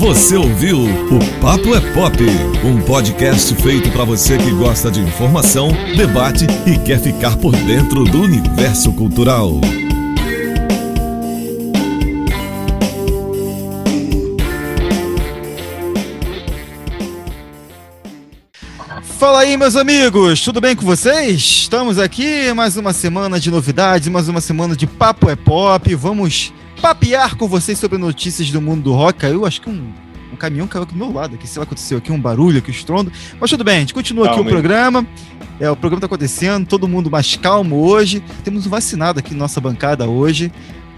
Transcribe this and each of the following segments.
Você ouviu o Papo é Pop, um podcast feito para você que gosta de informação, debate e quer ficar por dentro do universo cultural. Fala aí, meus amigos, tudo bem com vocês? Estamos aqui mais uma semana de novidades, mais uma semana de Papo é Pop. Vamos papear com vocês sobre notícias do mundo do rock. Caiu, acho que um, um caminhão caiu aqui do meu lado. Aqui, sei lá, aconteceu aqui um barulho, aqui um estrondo. Mas tudo bem, a gente continua Calma aqui o programa. É, o programa tá acontecendo, todo mundo mais calmo hoje. Temos um vacinado aqui na nossa bancada hoje.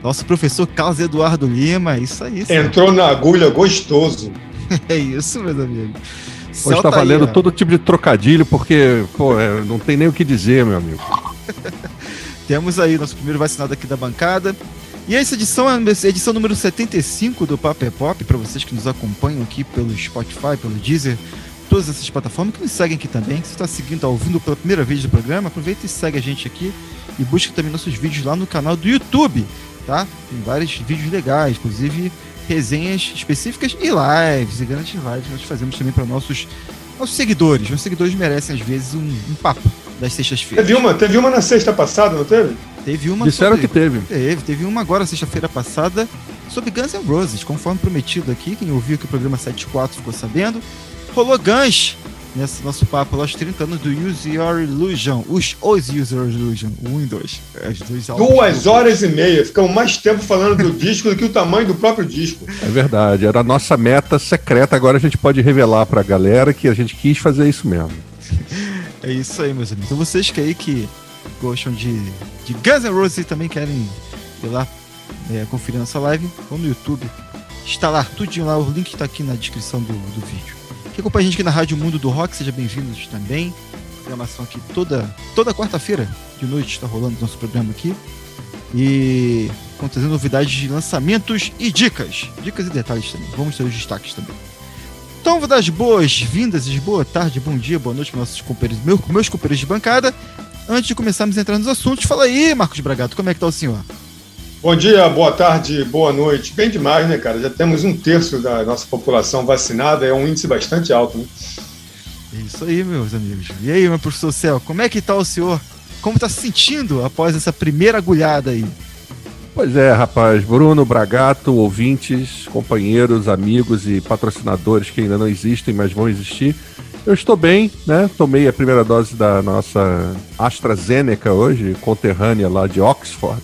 Nosso professor Carlos Eduardo Lima, isso aí. Entrou na agulha gostoso. é isso, meus amigos. Hoje está valendo aí, todo tipo de trocadilho, porque, pô, é, não tem nem o que dizer, meu amigo. Temos aí nosso primeiro vacinado aqui da bancada. E essa edição é a edição número 75 do Papo é Pop, para vocês que nos acompanham aqui pelo Spotify, pelo Deezer, todas essas plataformas, que nos seguem aqui também. Se você está seguindo, está ouvindo pela primeira vez do programa, aproveita e segue a gente aqui e busca também nossos vídeos lá no canal do YouTube, tá? Tem vários vídeos legais, inclusive resenhas específicas e lives, e grandes lives nós fazemos também para nossos, nossos seguidores. Os seguidores merecem, às vezes, um, um papo das sextas-feiras. Teve uma, teve uma na sexta passada, não teve? Teve uma. Disseram sobre, que teve. Teve, teve uma agora, sexta-feira passada, sobre Guns N' Roses, conforme prometido aqui. Quem ouviu que o programa 74 ficou sabendo. Rolou Guns nesse nosso papo aos 30 anos do Use Your Illusion, os, os Use Your Illusion, 1 e 2. Duas horas e meia, ficamos mais tempo falando do disco do que o tamanho do próprio disco. É verdade, era a nossa meta secreta, agora a gente pode revelar pra galera que a gente quis fazer isso mesmo. é isso aí, meus amigos. Então vocês que aí que gostam de, de Guns N' Roses e também querem ir lá é, conferir nossa live, vão no YouTube, lá, tudinho lá, o link está aqui na descrição do, do vídeo. Quem acompanha a gente aqui na Rádio Mundo do Rock, seja bem-vindos também. Programação aqui toda, toda quarta-feira de noite está rolando nosso programa aqui. E trazendo novidades de lançamentos e dicas. Dicas e detalhes também. Vamos ter os destaques também. Então vou dar as boas-vindas, boa tarde, bom dia, boa noite para nossos companheiros, meus, meus companheiros de bancada. Antes de começarmos a entrar nos assuntos, fala aí, Marcos Bragato, como é que tá o senhor? Bom dia, boa tarde, boa noite. Bem demais, né, cara? Já temos um terço da nossa população vacinada, é um índice bastante alto, né? É isso aí, meus amigos. E aí, meu professor Céu, como é que tá o senhor? Como tá se sentindo após essa primeira agulhada aí? Pois é, rapaz. Bruno, Bragato, ouvintes, companheiros, amigos e patrocinadores que ainda não existem, mas vão existir. Eu estou bem, né? Tomei a primeira dose da nossa AstraZeneca hoje, conterrânea lá de Oxford.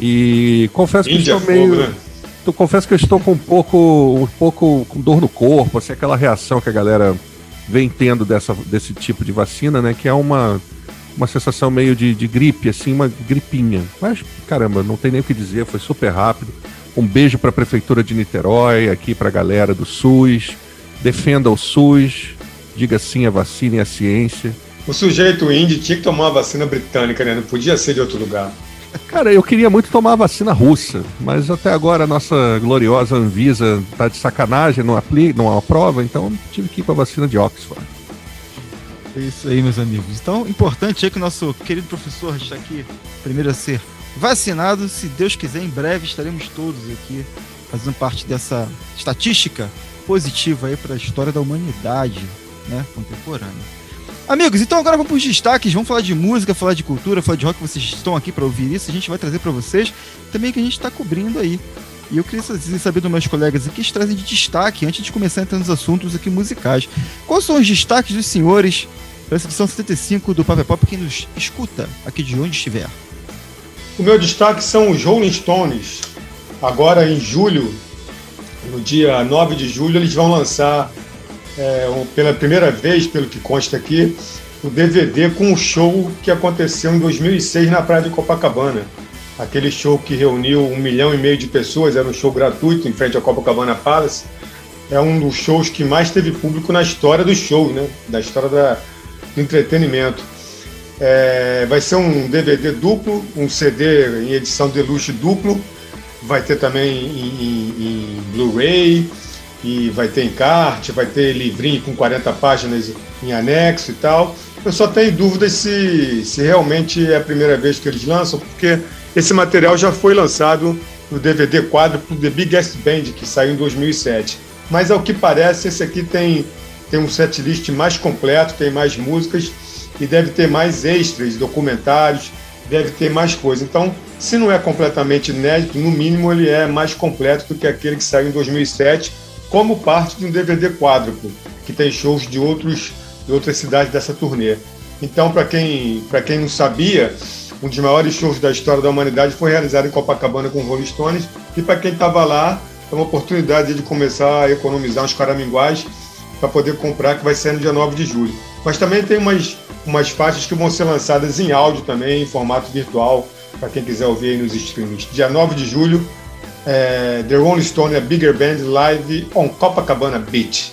E confesso que Índia estou meio. né? Tu confesso que eu estou com um pouco, um pouco com dor no corpo, assim, aquela reação que a galera vem tendo dessa, desse tipo de vacina, né? Que é uma, uma sensação meio de, de gripe, assim, uma gripinha. Mas, caramba, não tem nem o que dizer, foi super rápido. Um beijo para a Prefeitura de Niterói, aqui para a galera do SUS. Defenda o SUS, diga sim à vacina e à ciência. O sujeito índio tinha que tomar a vacina britânica, né? Não podia ser de outro lugar. Cara, eu queria muito tomar a vacina russa, mas até agora a nossa gloriosa Anvisa tá de sacanagem, não, aplica, não aprova, então tive que ir para a vacina de Oxford. É isso aí, meus amigos. Então, importante é que o nosso querido professor está aqui, primeiro a ser vacinado. Se Deus quiser, em breve estaremos todos aqui fazendo parte dessa estatística positiva aí para a história da humanidade né, contemporânea. Amigos, então agora vamos para os destaques. Vamos falar de música, falar de cultura, falar de rock. Vocês estão aqui para ouvir isso. A gente vai trazer para vocês também o que a gente está cobrindo aí. E eu queria saber dos meus colegas aqui que trazem de destaque antes de começar a entrar nos assuntos aqui musicais. Quais são os destaques dos senhores para essa edição 75 do Pop Pop? Quem nos escuta aqui de onde estiver. O meu destaque são os Rolling Stones. Agora em julho, no dia 9 de julho, eles vão lançar é, pela primeira vez, pelo que consta aqui, o DVD com o show que aconteceu em 2006 na praia de Copacabana. Aquele show que reuniu um milhão e meio de pessoas, era um show gratuito em frente ao Copacabana Palace. É um dos shows que mais teve público na história dos shows, né? da história da, do entretenimento. É, vai ser um DVD duplo, um CD em edição deluxe duplo, vai ter também em, em, em Blu-ray, e vai ter encarte, vai ter livrinho com 40 páginas em anexo e tal. Eu só tenho dúvidas se, se realmente é a primeira vez que eles lançam, porque esse material já foi lançado no DVD quadro The Biggest Band, que saiu em 2007. mas ao que parece, esse aqui tem, tem um setlist mais completo, tem mais músicas e deve ter mais extras, documentários, deve ter mais coisa. Então, se não é completamente inédito, no mínimo ele é mais completo do que aquele que saiu em 2007, como parte de um DVD quádruplo, que tem shows de, outros, de outras cidades dessa turnê. Então, para quem, quem não sabia, um dos maiores shows da história da humanidade foi realizado em Copacabana com Rolling Stones, e para quem estava lá, é uma oportunidade de começar a economizar uns caraminguais para poder comprar, que vai ser no dia 9 de julho. Mas também tem umas, umas faixas que vão ser lançadas em áudio também, em formato virtual, para quem quiser ouvir aí nos streams. Dia 9 de julho, é, The Rolling Stone, a Bigger Band Live on Copacabana Beach.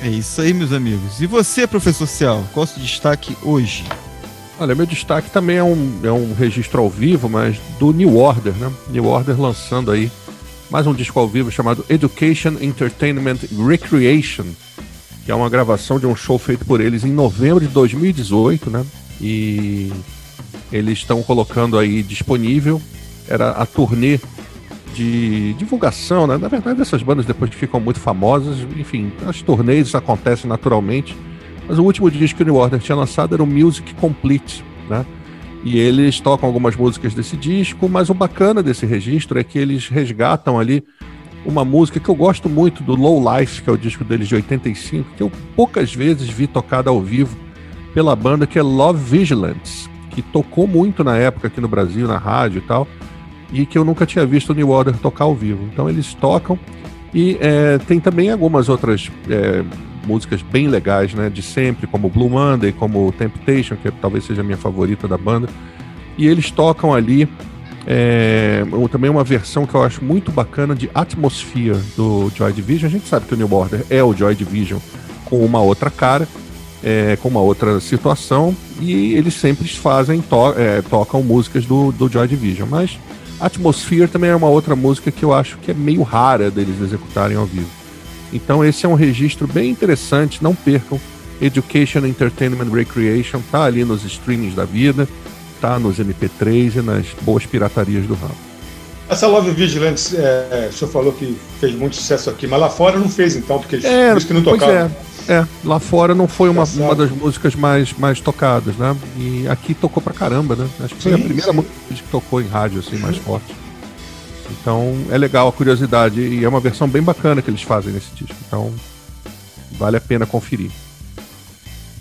É isso aí, meus amigos. E você, professor Cial, qual é o seu destaque hoje? Olha, meu destaque também é um, é um registro ao vivo, mas do New Order, né? New Order lançando aí mais um disco ao vivo chamado Education, Entertainment, Recreation, que é uma gravação de um show feito por eles em novembro de 2018, né? E eles estão colocando aí disponível. Era a turnê de divulgação, né? Na verdade, essas bandas depois que ficam muito famosas, enfim, as turnês acontecem naturalmente. Mas o último disco que o New Order tinha lançado era o Music Complete, né? E eles tocam algumas músicas desse disco, mas o bacana desse registro é que eles resgatam ali uma música que eu gosto muito do Low Life, que é o disco deles de 85, que eu poucas vezes vi tocada ao vivo pela banda, que é Love Vigilance, que tocou muito na época aqui no Brasil, na rádio e tal, e que eu nunca tinha visto o New Order tocar ao vivo. Então eles tocam e é, tem também algumas outras é, músicas bem legais, né? De sempre, como Blue Monday, como Temptation, que talvez seja a minha favorita da banda. E eles tocam ali é, também uma versão que eu acho muito bacana de Atmosphere do Joy Division. A gente sabe que o New Border é o Joy Division com uma outra cara, é, com uma outra situação, e eles sempre fazem, to é, tocam músicas do, do Joy Division. Mas Atmosphere também é uma outra música que eu acho que é meio rara deles executarem ao vivo. Então esse é um registro bem interessante, não percam. Education, Entertainment, Recreation, tá ali nos streamings da vida, tá nos MP3 e nas boas piratarias do ramo. Essa Love Vigilance, é, o senhor falou que fez muito sucesso aqui, mas lá fora não fez então, porque eles é, que não tocaram. É, é, lá fora não foi uma, uma das músicas mais, mais tocadas, né? E aqui tocou pra caramba, né? Acho que foi sim, a primeira sim. música que tocou em rádio, assim, mais forte. Então é legal a curiosidade e é uma versão bem bacana que eles fazem nesse disco. Então vale a pena conferir.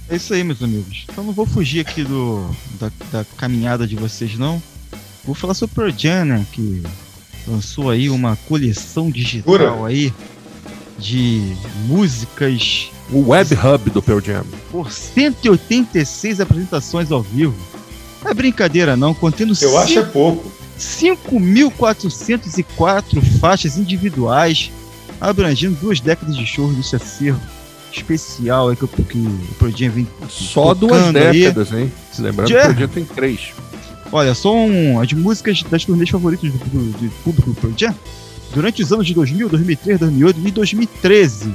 É isso aí, meus amigos. Então não vou fugir aqui do, da, da caminhada de vocês, não. Vou falar sobre o Pearl Jam, né, que lançou aí uma coleção digital Pura. aí de músicas. O Web Hub do Pearl Jam. Por 186 apresentações ao vivo. Não é brincadeira, não. Contendo Eu acho é pouco. 5.404 faixas individuais, abrangendo duas décadas de shows desse acervo especial aí que, que o Projeto vem Só duas décadas, aí. hein? Lembrando que o Projeto tem três. Olha, são as músicas das turnês favoritas do, do, do público do Projeto durante os anos de 2000, 2003, 2008 e 2013.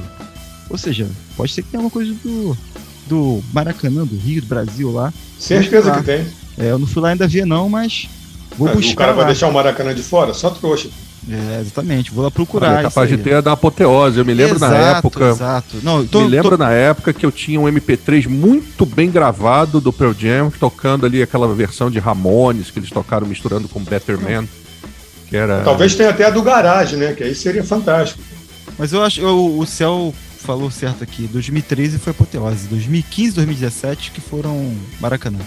Ou seja, pode ser que tenha alguma coisa do, do Maracanã, do Rio, do Brasil lá. Certeza que tem. É, eu não fui lá ainda ver não, mas Vou buscar. O cara vai deixar o Maracanã de fora? Só trouxa. É, exatamente. Vou lá procurar. É capaz de ter a da apoteose. Eu me lembro exato, na época. Exato. Não, tô, me lembro tô... na época que eu tinha um MP3 muito bem gravado do Pearl Jam, tocando ali aquela versão de Ramones que eles tocaram misturando com Better Man. Que era... Talvez tenha até a do Garage, né? Que aí seria fantástico. Mas eu acho eu, o Céu falou certo aqui. 2013 foi apoteose. 2015, 2017 que foram Maracanã.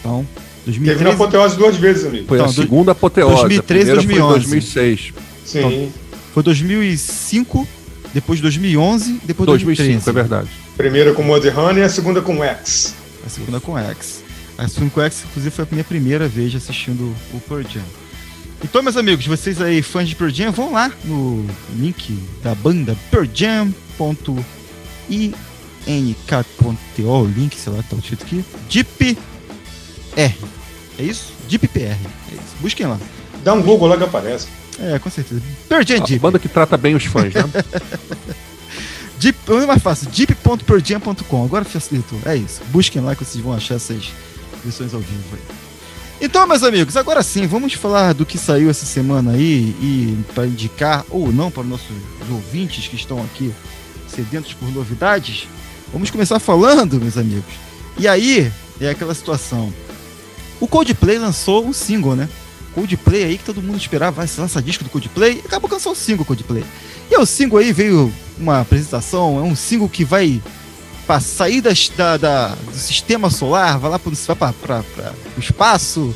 Então, 2013... Teve na apoteose duas vezes, amigo. Foi então, a segunda apoteose. 2013 e 2011. 2006. Sim. Então, foi 2005, depois 2011, depois 2013. 2005, é verdade. Primeira com Mudhoney e a segunda com X. A segunda com X. A segunda com X, inclusive, foi a minha primeira vez assistindo o Pearl Jam. Então, meus amigos, vocês aí, fãs de Pearl Jam, vão lá no link da banda pearljam.ink.to, o link, sei lá, tá o título aqui, Deep R. É isso? DeepPR. É isso. Busquem lá. Dá um Google lá que aparece. É, com certeza. Perdian Deep. banda que trata bem os fãs, né? Deep, é mais fácil, deep.perdian.com. Agora facilitou. É isso. Busquem lá que vocês vão achar essas versões ao vivo aí. Então, meus amigos, agora sim, vamos falar do que saiu essa semana aí e para indicar ou não para nossos ouvintes que estão aqui sedentos por novidades. Vamos começar falando, meus amigos. E aí é aquela situação. O Coldplay lançou um single, né? Coldplay aí que todo mundo esperava, vai se lançar disco do Coldplay, e acabou lançando o single Coldplay. E o single aí veio uma apresentação, é um single que vai sair das, da, da, do sistema solar, vai lá para o espaço.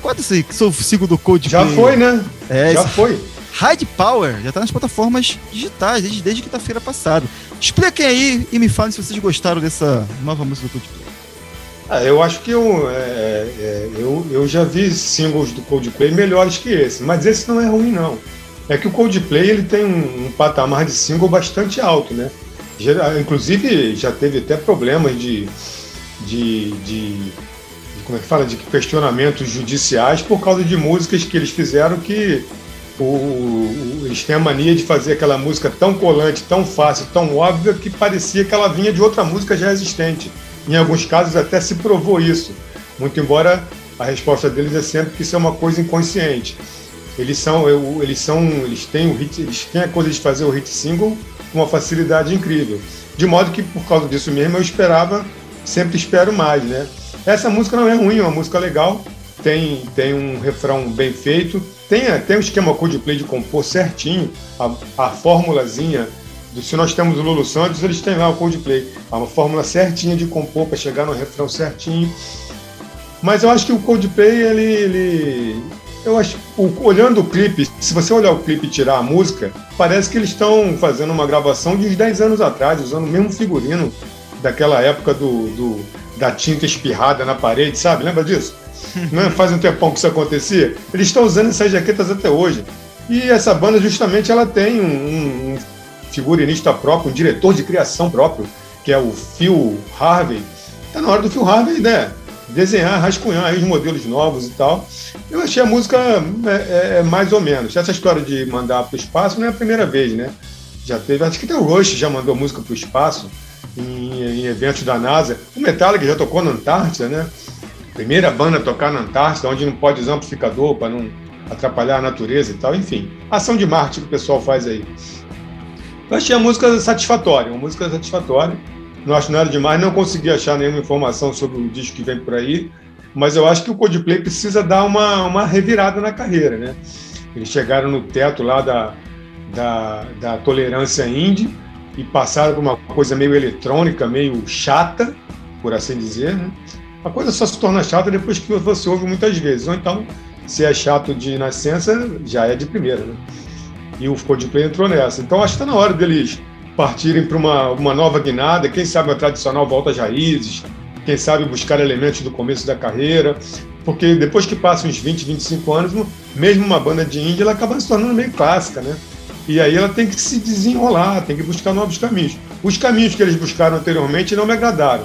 Qual é esse single do Coldplay? Já foi, né? É, já foi. High Power já tá nas plataformas digitais desde, desde quinta-feira passada. Expliquem aí e me falem se vocês gostaram dessa nova música do Coldplay. Ah, eu acho que eu, é, é, eu, eu já vi singles do Coldplay melhores que esse, mas esse não é ruim, não. É que o Coldplay ele tem um, um patamar de single bastante alto, né? Inclusive, já teve até problemas de, de, de, como é que fala, de questionamentos judiciais por causa de músicas que eles fizeram que o, o, eles têm a mania de fazer aquela música tão colante, tão fácil, tão óbvia, que parecia que ela vinha de outra música já existente. Em alguns casos até se provou isso, muito embora a resposta deles é sempre que isso é uma coisa inconsciente. Eles são, eles são, eles têm o hit, eles têm a coisa de fazer o hit single com uma facilidade incrível. De modo que, por causa disso mesmo, eu esperava, sempre espero mais, né? Essa música não é ruim, é uma música legal, tem, tem um refrão bem feito, tem até um esquema Coldplay de compor certinho, a, a formulazinha, se nós temos o Lulu Santos, eles têm lá o Coldplay, é uma fórmula certinha de compor para chegar no refrão certinho. Mas eu acho que o Coldplay, ele, ele eu acho, o, olhando o clipe, se você olhar o clipe e tirar a música, parece que eles estão fazendo uma gravação de uns 10 anos atrás, usando o mesmo figurino daquela época do, do da tinta espirrada na parede, sabe? Lembra disso? Não é? Faz um tempão que isso acontecia. Eles estão usando essas jaquetas até hoje. E essa banda, justamente, ela tem um, um figurinista próprio, um diretor de criação próprio, que é o Phil Harvey. Tá na hora do Phil Harvey, né? desenhar, rascunhar os modelos novos e tal. Eu achei a música é, é, é mais ou menos. Essa história de mandar para o espaço não é a primeira vez, né? Já teve, acho que até o Rush já mandou música para o espaço em, em, eventos da NASA. O Metallica já tocou na Antártida, né? Primeira banda a tocar na Antártida, onde não pode usar amplificador para não atrapalhar a natureza e tal. Enfim, ação de marketing que o pessoal faz aí. Eu achei a música satisfatória, uma música satisfatória não acho nada demais, não consegui achar nenhuma informação sobre o disco que vem por aí, mas eu acho que o Coldplay precisa dar uma, uma revirada na carreira, né? Eles chegaram no teto lá da, da, da tolerância indie e passaram por uma coisa meio eletrônica, meio chata, por assim dizer, né? A coisa só se torna chata depois que você ouve muitas vezes, ou então, se é chato de nascença, já é de primeira, né? E o Coldplay entrou nessa. Então, acho que está na hora deles partirem para uma, uma nova guinada, quem sabe uma tradicional volta às raízes, quem sabe buscar elementos do começo da carreira, porque depois que passa uns 20, 25 anos, mesmo uma banda de indie, ela acaba se tornando meio clássica, né? E aí ela tem que se desenrolar, tem que buscar novos caminhos. Os caminhos que eles buscaram anteriormente não me agradaram.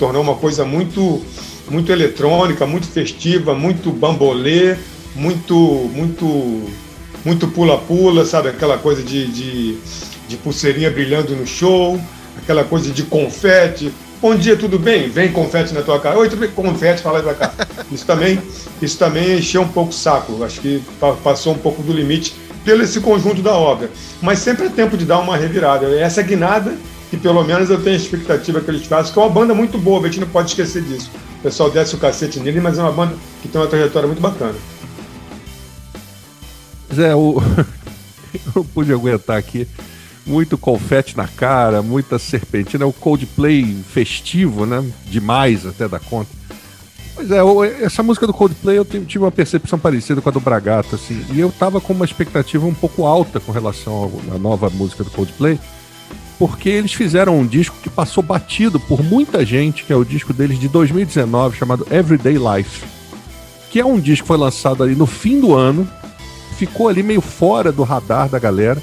Tornou uma coisa muito muito eletrônica, muito festiva, muito bambolê, muito muito muito pula-pula, sabe? Aquela coisa de, de de pulseirinha brilhando no show, aquela coisa de confete. Bom dia, tudo bem? Vem confete na tua cara. Oi, tudo bem? Confete, fala aí pra cá. Isso também, isso também encheu um pouco o saco. Acho que passou um pouco do limite pelo esse conjunto da obra. Mas sempre é tempo de dar uma revirada. Essa guinada, que pelo menos eu tenho a expectativa que eles façam, que é uma banda muito boa, a gente não pode esquecer disso. O pessoal desce o cacete nele, mas é uma banda que tem uma trajetória muito bacana. Zé, eu não pude aguentar aqui muito confete na cara, muita serpentina, o Coldplay festivo, né? Demais até da conta. Pois é, essa música do Coldplay eu tive uma percepção parecida com a do Bragato, assim, e eu tava com uma expectativa um pouco alta com relação à nova música do Coldplay, porque eles fizeram um disco que passou batido por muita gente, que é o disco deles de 2019, chamado Everyday Life, que é um disco que foi lançado ali no fim do ano, ficou ali meio fora do radar da galera,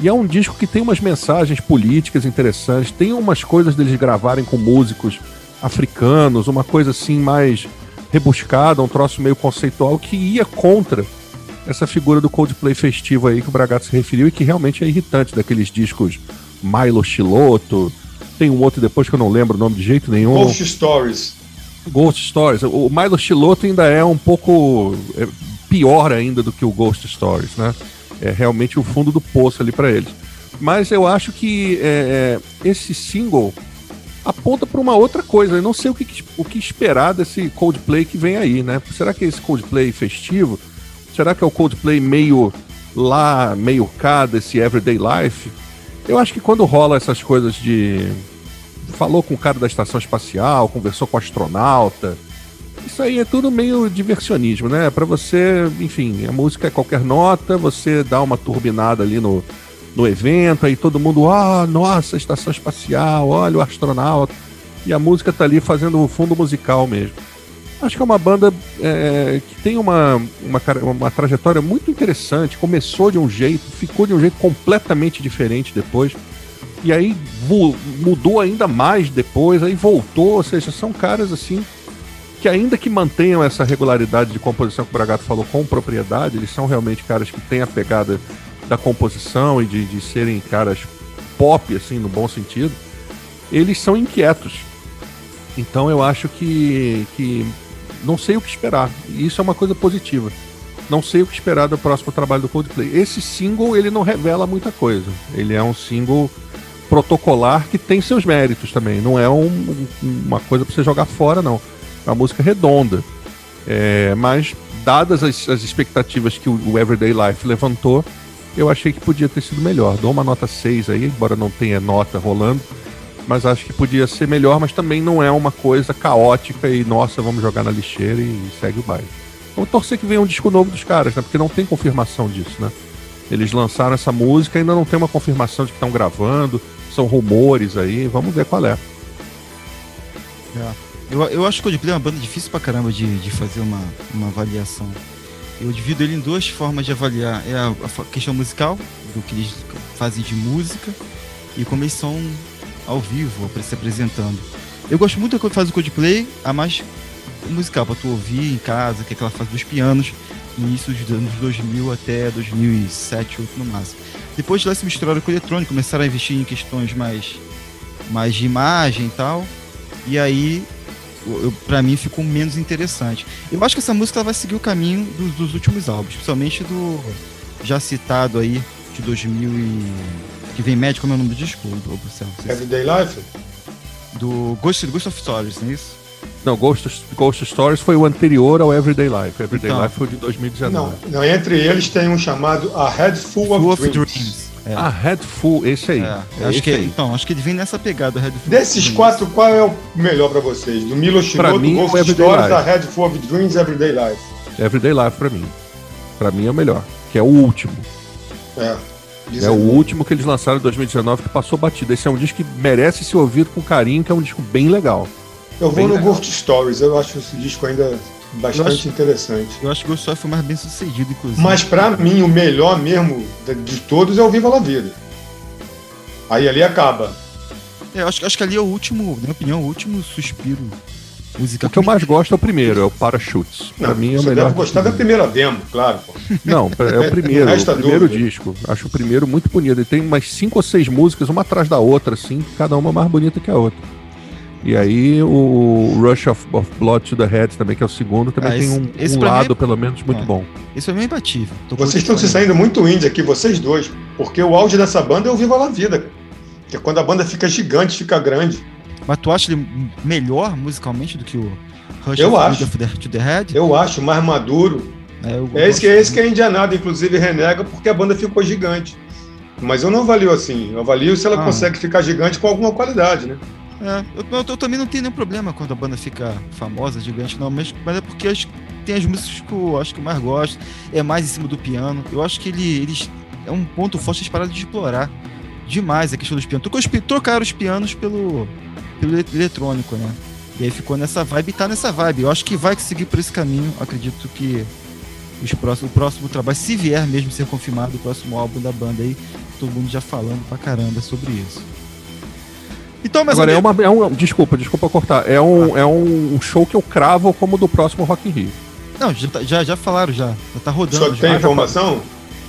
e é um disco que tem umas mensagens políticas interessantes, tem umas coisas deles gravarem com músicos africanos, uma coisa assim mais rebuscada, um troço meio conceitual que ia contra essa figura do Coldplay festivo aí que o Bragato se referiu e que realmente é irritante, daqueles discos Milo Chiloto, tem um outro depois que eu não lembro o nome de jeito nenhum. Ghost Stories. Ghost Stories. O Milo Chiloto ainda é um pouco é, pior ainda do que o Ghost Stories, né? É realmente o fundo do poço ali para eles. Mas eu acho que é, é esse single aponta para uma outra coisa. Eu não sei o que, o que esperar desse Coldplay que vem aí, né? Será que é esse Coldplay festivo? Será que é o Coldplay meio lá, meio cá desse Everyday Life? Eu acho que quando rola essas coisas de. Falou com o cara da estação espacial, conversou com o astronauta. Isso aí é tudo meio diversionismo, né? Para você, enfim, a música é qualquer nota, você dá uma turbinada ali no, no evento, aí todo mundo, ah, oh, nossa, estação espacial, olha o astronauta. E a música tá ali fazendo o fundo musical mesmo. Acho que é uma banda é, que tem uma, uma, uma trajetória muito interessante. Começou de um jeito, ficou de um jeito completamente diferente depois. E aí mudou ainda mais depois, aí voltou. Ou seja, são caras assim que ainda que mantenham essa regularidade de composição que o Bragato falou com propriedade, eles são realmente caras que têm a pegada da composição e de, de serem caras pop, assim, no bom sentido, eles são inquietos. Então eu acho que, que não sei o que esperar. E isso é uma coisa positiva. Não sei o que esperar do próximo trabalho do Coldplay. Esse single, ele não revela muita coisa. Ele é um single protocolar que tem seus méritos também. Não é um, uma coisa para você jogar fora, não. É uma música redonda. É, mas, dadas as, as expectativas que o, Everyday Life levantou, eu achei que podia ter sido melhor. Dou uma nota 6 aí, embora não tenha nota rolando mas acho que podia ser melhor, mas também não é uma coisa caótica e, nossa, vamos jogar na lixeira e segue o baile. Vamos torcer que venha um disco novo dos caras, né? Porque não tem confirmação disso, né? Eles lançaram essa música ainda não tem uma confirmação de que estão gravando, são rumores aí, vamos ver qual é. é. Eu, eu acho que o Coldplay é uma banda difícil pra caramba de, de fazer uma, uma avaliação. Eu divido ele em duas formas de avaliar. É a, a questão musical, do que eles fazem de música, e como eles são ao vivo, se apresentando. Eu gosto muito da fase do Coldplay, a mais musical, pra tu ouvir em casa, que é aquela fase dos pianos, no início dos anos 2000 até 2007, 2008 no máximo. Depois lá se misturaram com o eletrônico, começaram a investir em questões mais, mais de imagem e tal, e aí pra mim ficou menos interessante. Eu acho que essa música vai seguir o caminho dos, dos últimos álbuns, principalmente do já citado aí de 2000 e que vem médico, como é o nome do disco, do céu? Everyday Life? Do Ghost, Ghost of Stories, não é isso? Não, Ghost, Ghost Stories foi o anterior ao Everyday Life. Everyday então, Life foi de 2019. Não, não, entre eles tem um chamado A Head Full, Full of, of, Dreams. Dreams. É. A Head Full, esse aí. É, é acho que, aí. Então, acho que ele vem nessa pegada, Head Full Desses quatro, qual é o melhor pra vocês? Do Milo Shinoda, Ghost Everyday Stories, Life. A Head Full of Dreams, Everyday Life. Everyday Life pra mim. Pra mim é o melhor, que é o último. É. É o último que eles lançaram em 2019 que passou batido. Esse é um disco que merece ser ouvido com carinho, que é um disco bem legal. Eu vou bem no legal. Ghost Stories, eu acho esse disco ainda bastante eu acho, interessante. Eu acho que o Ghost Stories foi mais bem sucedido, inclusive. Mas para mim, o melhor mesmo de todos é o Viva la Vida. Aí ali acaba. É, eu acho, acho que ali é o último, na minha opinião, o último suspiro Música o que eu mais gosto é o primeiro, é o Parachutes. Pra mim é o melhor. Deve gostar da primeira demo, claro. Pô. Não, é o primeiro, o, o primeiro disco. Acho o primeiro muito bonito. Ele tem umas cinco ou seis músicas, uma atrás da outra, assim, cada uma mais bonita que a outra. E aí o Rush of, of Blood to the Head também, que é o segundo, também ah, esse, tem um, um lado, é... pelo menos, muito ah, bom. Isso é meio imbatível. Tô vocês estão se saindo muito indie aqui, vocês dois. Porque o auge dessa banda é o Viva la Vida. Que é quando a banda fica gigante, fica grande. Mas tu acha ele melhor musicalmente do que o Rush eu acho. The, to the Head? Eu acho, mais maduro. É, é esse, que, é esse que a Indianada, inclusive, renega porque a banda ficou gigante. Mas eu não avalio assim. Eu avalio se ela ah. consegue ficar gigante com alguma qualidade, né? É, eu, eu, eu, também não tenho nenhum problema quando a banda fica famosa, gigante, não, mas, mas é porque as, tem as músicas que eu acho que eu mais gosto, é mais em cima do piano. Eu acho que ele, eles é um ponto forte eles pararam de explorar demais a questão dos pianos. Trocaram os pianos pelo, pelo eletrônico, né? E aí ficou nessa vibe e tá nessa vibe. Eu acho que vai seguir por esse caminho. Acredito que os próximos, o próximo trabalho, se vier mesmo ser confirmado, o próximo álbum da banda aí, todo mundo já falando pra caramba sobre isso. Então, mas Agora, é, uma, é um. Desculpa, desculpa cortar. É um, ah. é um show que eu cravo como do próximo Rock in Rio. Não, já, tá, já, já falaram já. Já tá rodando. Só já. tem informação?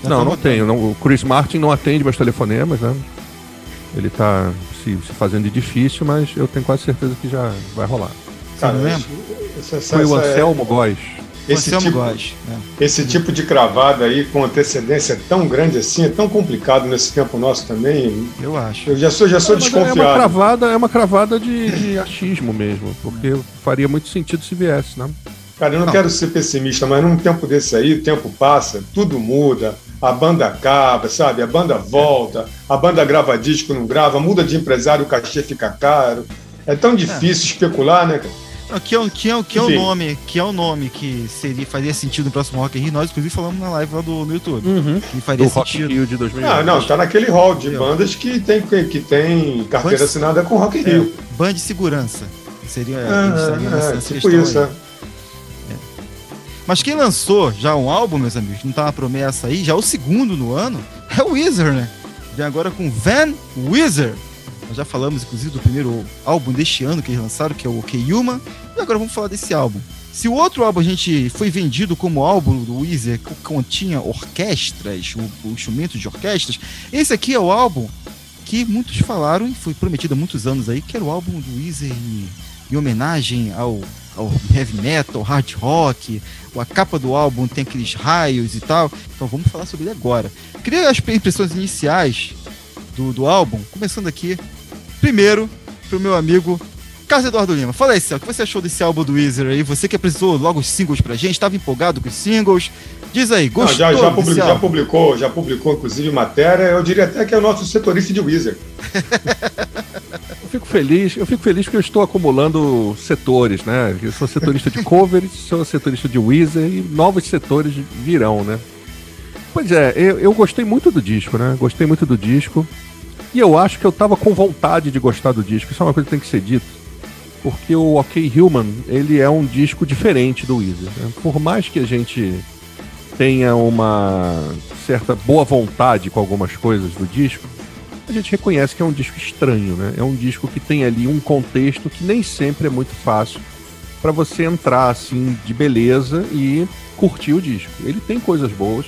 Já não, tá não tenho. Não, o Chris Martin não atende meus telefonemas, né? Ele tá se, se fazendo de difícil, mas eu tenho quase certeza que já vai rolar. Cara, não lembra? Essa, essa, Foi o Anselmo é... Góes. Esse tipo, Góes, né? esse tipo de cravada aí com antecedência tão grande assim, é tão complicado nesse tempo nosso também. Eu acho. Eu já sou, já sou é, desconfiado. É uma cravada, é uma cravada de, de achismo mesmo, porque faria muito sentido se viesse, né? Cara, eu não, não, quero ser pessimista, mas num tempo desse aí, o tempo passa, tudo muda, a banda acaba, sabe? A banda volta, a banda grava disco, não grava, muda de empresário, o cachê fica caro. É tão difícil é. especular, né, cara? que é, que é, que é o nome que é o nome que seria faria sentido no próximo Rock in Rio nós inclusive falamos na live lá do no YouTube uhum. que faria do sentido Rock Rio de 2000 não não tá naquele hall de bandas que tem que tem carteira Band... assinada com Rock in Rio é, band de segurança seria, ah, seria é, tipo isso é. É. mas quem lançou já um álbum meus amigos não tá uma promessa aí já o segundo no ano é o Weezer né vem agora com Van Weezer nós já falamos, inclusive, do primeiro álbum deste ano que eles lançaram, que é o OK Yuma. E agora vamos falar desse álbum. Se o outro álbum a gente foi vendido como álbum do Weezer que continha orquestras, o, o instrumento de orquestras, esse aqui é o álbum que muitos falaram e foi prometido há muitos anos aí, que era o álbum do Weezer em, em homenagem ao, ao heavy metal, hard rock. A capa do álbum tem aqueles raios e tal. Então vamos falar sobre ele agora. Queria as impressões iniciais do, do álbum, começando aqui Primeiro, pro meu amigo Carlos Eduardo Lima. Fala aí, Céu, o que você achou desse álbum do Weezer aí? Você que apresentou logo os singles pra gente, estava empolgado com os singles. Diz aí, gostou? Não, já, já, publicou, já, publicou, já publicou, inclusive, matéria. Eu diria até que é o nosso setorista de Weezer. fico feliz, eu fico feliz porque eu estou acumulando setores, né? Eu sou setorista de covers, sou setorista de Weezer e novos setores virão, né? Pois é, eu, eu gostei muito do disco, né? Gostei muito do disco. E eu acho que eu tava com vontade de gostar do disco. Isso é uma coisa que tem que ser dito. Porque o OK Human, ele é um disco diferente do Weezer. Né? Por mais que a gente tenha uma certa boa vontade com algumas coisas do disco, a gente reconhece que é um disco estranho, né? É um disco que tem ali um contexto que nem sempre é muito fácil para você entrar assim de beleza e curtir o disco. Ele tem coisas boas,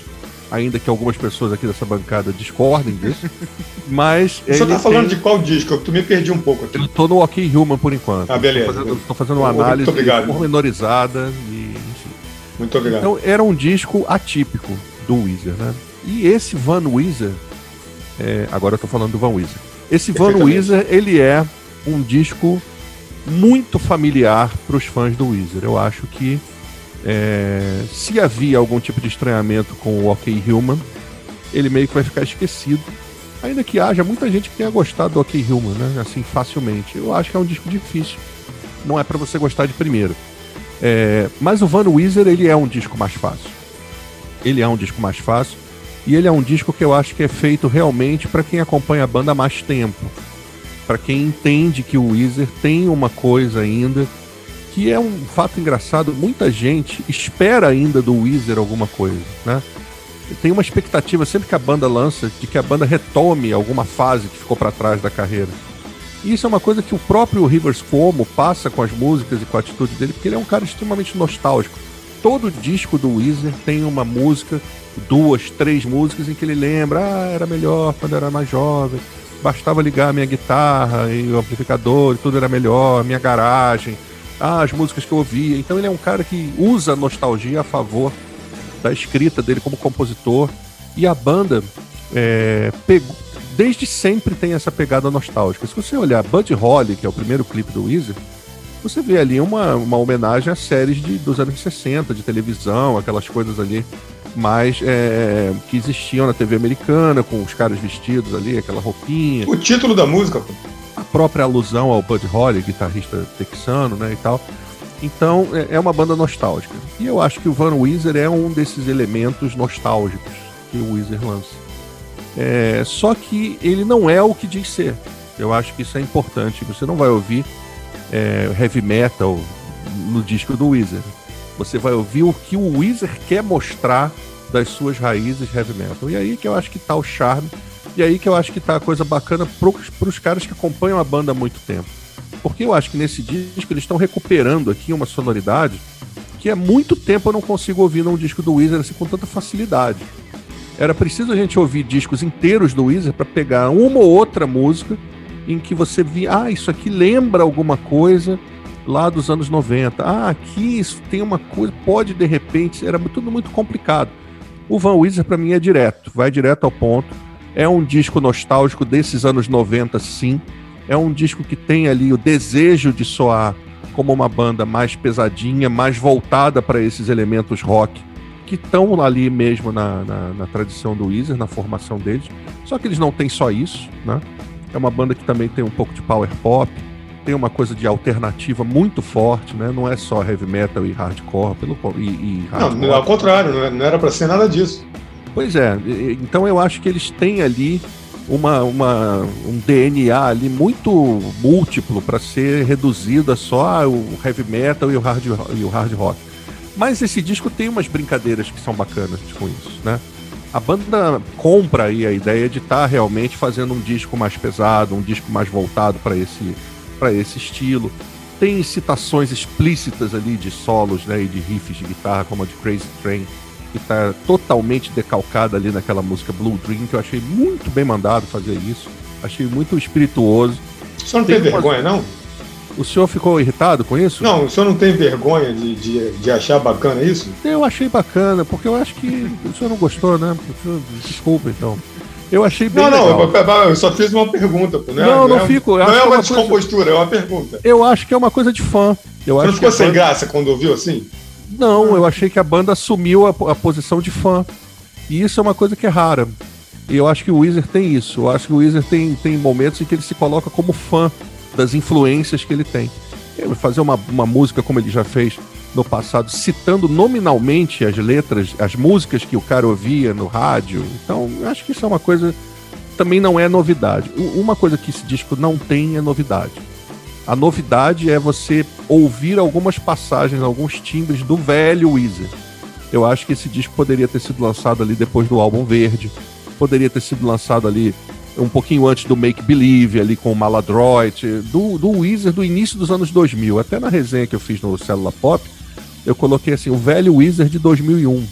ainda que algumas pessoas aqui dessa bancada discordem disso. Mas. Você tá falando tem... de qual disco? Tu me perdi um pouco aqui. Eu tô no OK Human por enquanto. Ah, beleza. Tô fazendo, tô fazendo uma análise pormenorizada e. Enfim. Muito obrigado. Então era um disco atípico do Weezer, né? E esse Van Weezer. É... agora eu tô falando do Van Weezer. Esse Van Weezer, ele é um disco muito familiar para os fãs do Weezer. Eu acho que é, se havia algum tipo de estranhamento com o OK Human, ele meio que vai ficar esquecido. Ainda que haja muita gente que tenha gostado do OK Human, né? Assim, facilmente. Eu acho que é um disco difícil. Não é para você gostar de primeiro. É, mas o Van Weezer, ele é um disco mais fácil. Ele é um disco mais fácil. E ele é um disco que eu acho que é feito realmente para quem acompanha a banda há mais tempo. Para quem entende que o Weezer tem uma coisa ainda que é um fato engraçado, muita gente espera ainda do Weezer alguma coisa, né? Tem uma expectativa sempre que a banda lança de que a banda retome alguma fase que ficou para trás da carreira. E isso é uma coisa que o próprio Rivers Cuomo passa com as músicas e com a atitude dele, porque ele é um cara extremamente nostálgico. Todo disco do Weezer tem uma música, duas, três músicas em que ele lembra, ah, era melhor quando era mais jovem, bastava ligar a minha guitarra e o amplificador, e tudo era melhor, minha garagem, ah, as músicas que eu ouvia. Então ele é um cara que usa a nostalgia a favor da escrita dele como compositor. E a banda é, pegou, desde sempre tem essa pegada nostálgica. Se você olhar Buddy Holly, que é o primeiro clipe do Weezer, você vê ali uma, uma homenagem a séries de, dos anos 60, de televisão, aquelas coisas ali mais é, que existiam na TV americana, com os caras vestidos ali, aquela roupinha. O título da música, pô a própria alusão ao Bud Holly, guitarrista texano, né, e tal. Então, é, é uma banda nostálgica. E eu acho que o Van Weezer é um desses elementos nostálgicos que o Weezer lança. É, só que ele não é o que diz ser. Eu acho que isso é importante. Você não vai ouvir é, heavy metal no disco do Weezer. Você vai ouvir o que o Weezer quer mostrar das suas raízes heavy metal. E aí que eu acho que tá o charme e aí que eu acho que tá a coisa bacana pros, pros caras que acompanham a banda há muito tempo. Porque eu acho que nesse disco eles estão recuperando aqui uma sonoridade que há muito tempo eu não consigo ouvir num disco do Weezer assim, com tanta facilidade. Era preciso a gente ouvir discos inteiros do Weezer para pegar uma ou outra música em que você via, ah, isso aqui lembra alguma coisa lá dos anos 90. Ah, aqui isso tem uma coisa, pode de repente, era tudo muito complicado. O Van Weezer para mim é direto, vai direto ao ponto. É um disco nostálgico desses anos 90, sim. É um disco que tem ali o desejo de soar como uma banda mais pesadinha, mais voltada para esses elementos rock que estão ali mesmo na, na, na, tradição do Weezer, na formação deles. Só que eles não têm só isso, né? É uma banda que também tem um pouco de power pop, tem uma coisa de alternativa muito forte, né? Não é só heavy metal e hardcore, pelo e, e hardcore. Não, ao contrário, é, não era para ser nada disso. Pois é, então eu acho que eles têm ali uma, uma, um DNA ali muito múltiplo para ser reduzido a só o heavy metal e o hard, e o hard rock. Mas esse disco tem umas brincadeiras que são bacanas com isso, né? A banda compra aí a ideia de estar tá realmente fazendo um disco mais pesado, um disco mais voltado para esse, esse estilo. Tem citações explícitas ali de solos né, e de riffs de guitarra, como a de Crazy Train, que está totalmente decalcada ali naquela música Blue Dream, que eu achei muito bem mandado fazer isso. Achei muito espirituoso. Você não tem, tem vergonha, uma... não? O senhor ficou irritado com isso? Não, o senhor não tem vergonha de, de, de, achar bacana isso? Eu achei bacana, porque eu acho que o senhor não gostou, né? Desculpa, então. Eu achei bem. Não, legal. não, eu só fiz uma pergunta, né? Não, não, não fico. Não é, é uma, descompostura, coisa... é uma pergunta. Eu acho que é uma coisa de fã. Eu Você acho não ficou sem banda... graça quando ouviu assim? Não, eu achei que a banda assumiu a, a, posição de fã. E isso é uma coisa que é rara. E eu acho que o Weezer tem isso. Eu acho que o Weezer tem, tem momentos em que ele se coloca como fã das influências que ele tem. Fazer uma, uma música como ele já fez no passado, citando nominalmente as letras, as músicas que o cara ouvia no rádio. Então, acho que isso é uma coisa também não é novidade. Uma coisa que esse disco não tem é novidade. A novidade é você ouvir algumas passagens, alguns timbres do velho Weezer. Eu acho que esse disco poderia ter sido lançado ali depois do álbum Verde, poderia ter sido lançado ali um pouquinho antes do Make Believe, ali com o Maladroit, do, do Weezer do início dos anos 2000. Até na resenha que eu fiz no Célula Pop, eu coloquei assim, o velho Weezer de 2001,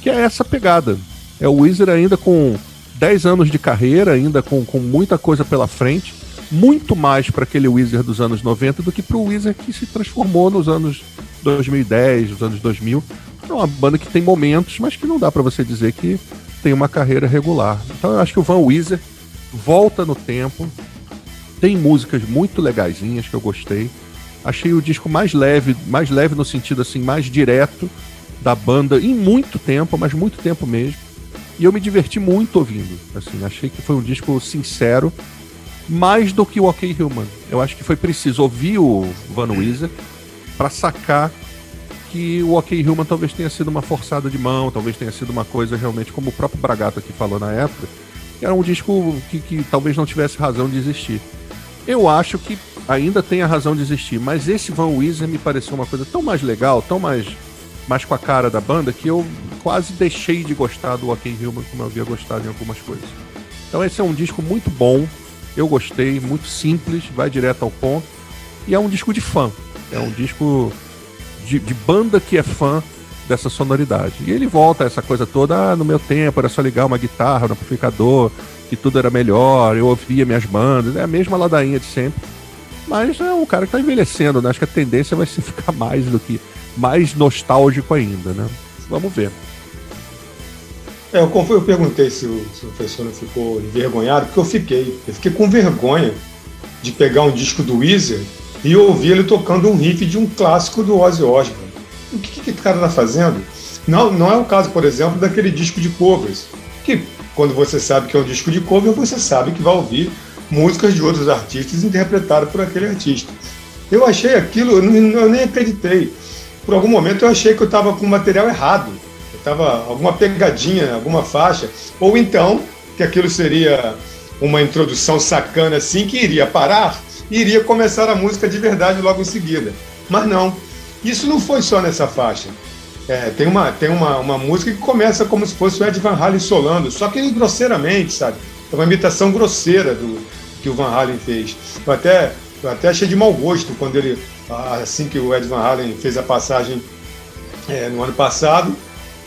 que é essa pegada. É o Weezer ainda com 10 anos de carreira, ainda com, com muita coisa pela frente, muito mais para aquele Weezer dos anos 90 do que para o Weezer que se transformou nos anos 2010, nos anos 2000. É uma banda que tem momentos, mas que não dá para você dizer que tem uma carreira regular. Então eu acho que o Van Weezer volta no tempo, tem músicas muito legaisinhas que eu gostei. Achei o disco mais leve, mais leve no sentido assim, mais direto da banda em muito tempo, mas muito tempo mesmo. E eu me diverti muito ouvindo. Assim, achei que foi um disco sincero, mais do que o OK Human. Eu acho que foi preciso ouvir o Van Weezer para sacar que o OK Human talvez tenha sido uma forçada de mão, talvez tenha sido uma coisa realmente como o próprio Bragato aqui falou na época, era um disco que, que talvez não tivesse razão de existir. Eu acho que ainda tem a razão de existir, mas esse Van Weezer me pareceu uma coisa tão mais legal, tão mais, mais com a cara da banda, que eu quase deixei de gostar do Ok Human como eu havia gostado em algumas coisas. Então esse é um disco muito bom, eu gostei, muito simples, vai direto ao ponto, e é um disco de fã. É um disco de, de banda que é fã dessa sonoridade. E ele volta a essa coisa toda, ah, no meu tempo era só ligar uma guitarra no amplificador, que tudo era melhor, eu ouvia minhas bandas, é a mesma ladainha de sempre. Mas é um cara que tá envelhecendo, né? Acho que a tendência vai ser ficar mais do que mais nostálgico ainda, né? Vamos ver. É, eu, eu perguntei se o, se o professor não ficou envergonhado, porque eu fiquei. Eu fiquei com vergonha de pegar um disco do Weezer e ouvir ele tocando um riff de um clássico do Ozzy Osbourne o que, que o cara está fazendo? Não, não é o caso, por exemplo, daquele disco de covers, que quando você sabe que é um disco de cover, você sabe que vai ouvir músicas de outros artistas interpretadas por aquele artista. Eu achei aquilo, eu, nem acreditei. Por algum momento eu achei que eu estava com o material errado. Estava alguma pegadinha, alguma faixa. Ou então que aquilo seria uma introdução sacana assim, que iria parar e iria começar a música de verdade logo em seguida. Mas não, isso não foi só nessa faixa. É, tem uma, tem uma, uma música que começa como se fosse o Ed Van Halen solando, só que grosseiramente, sabe? É uma imitação grosseira do que o Van Halen fez. Eu até, eu até achei de mau gosto quando ele, assim que o Ed Van Halen fez a passagem é, no ano passado,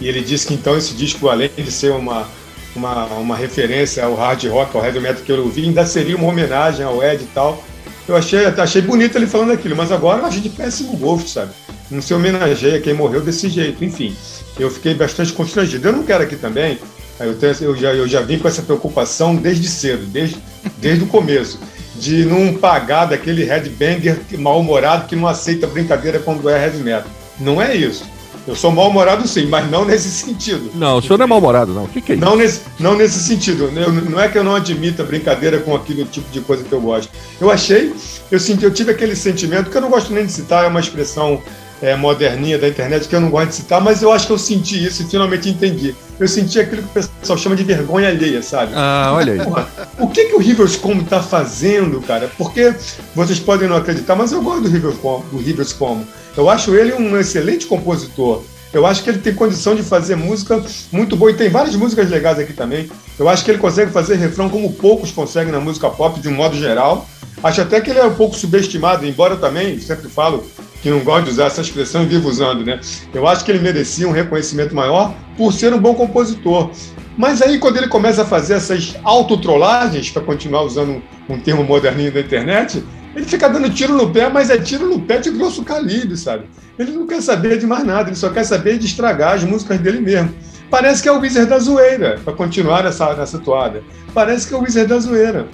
e ele disse que então esse disco, além de ser uma, uma, uma referência ao hard rock, ao heavy metal que eu ouvi, ainda seria uma homenagem ao Ed e tal. Eu achei, achei bonito ele falando aquilo, mas agora eu acho de péssimo gosto, sabe? Não se homenageia quem morreu desse jeito. Enfim, eu fiquei bastante constrangido. Eu não quero aqui também, eu, tenho, eu, já, eu já vim com essa preocupação desde cedo, desde, desde o começo, de não pagar daquele headbanger mal-humorado que não aceita brincadeira quando é heavy metal. Não é isso. Eu sou mal-humorado sim, mas não nesse sentido. Não, o senhor não é mal-humorado, não. O que, que, é isso? Não nesse, não nesse sentido. Eu, não é que eu não admita brincadeira com aquele tipo de coisa que eu gosto. Eu achei, eu senti, eu tive aquele sentimento que eu não gosto nem de citar, é uma expressão é, moderninha da internet que eu não gosto de citar, mas eu acho que eu senti isso e finalmente entendi. Eu senti aquilo que o pessoal chama de vergonha alheia, sabe? Ah, olha aí. Porra, o que, que o Rivers Como está fazendo, cara? Porque vocês podem não acreditar, mas eu gosto do Rivers Como. Do. Eu acho ele um excelente compositor. Eu acho que ele tem condição de fazer música muito boa. E tem várias músicas legais aqui também. Eu acho que ele consegue fazer refrão como poucos conseguem na música pop, de um modo geral. Acho até que ele é um pouco subestimado, embora também sempre falo que não gosto de usar essa expressão e vivo usando, né? Eu acho que ele merecia um reconhecimento maior por ser um bom compositor. Mas aí, quando ele começa a fazer essas autotrollagens, para continuar usando um termo moderninho da internet, ele fica dando tiro no pé, mas é tiro no pé de grosso calibre, sabe? Ele não quer saber de mais nada, ele só quer saber de estragar as músicas dele mesmo. Parece que é o Wizard da zoeira, para continuar nessa, nessa toada. Parece que é o Wizard da zoeira.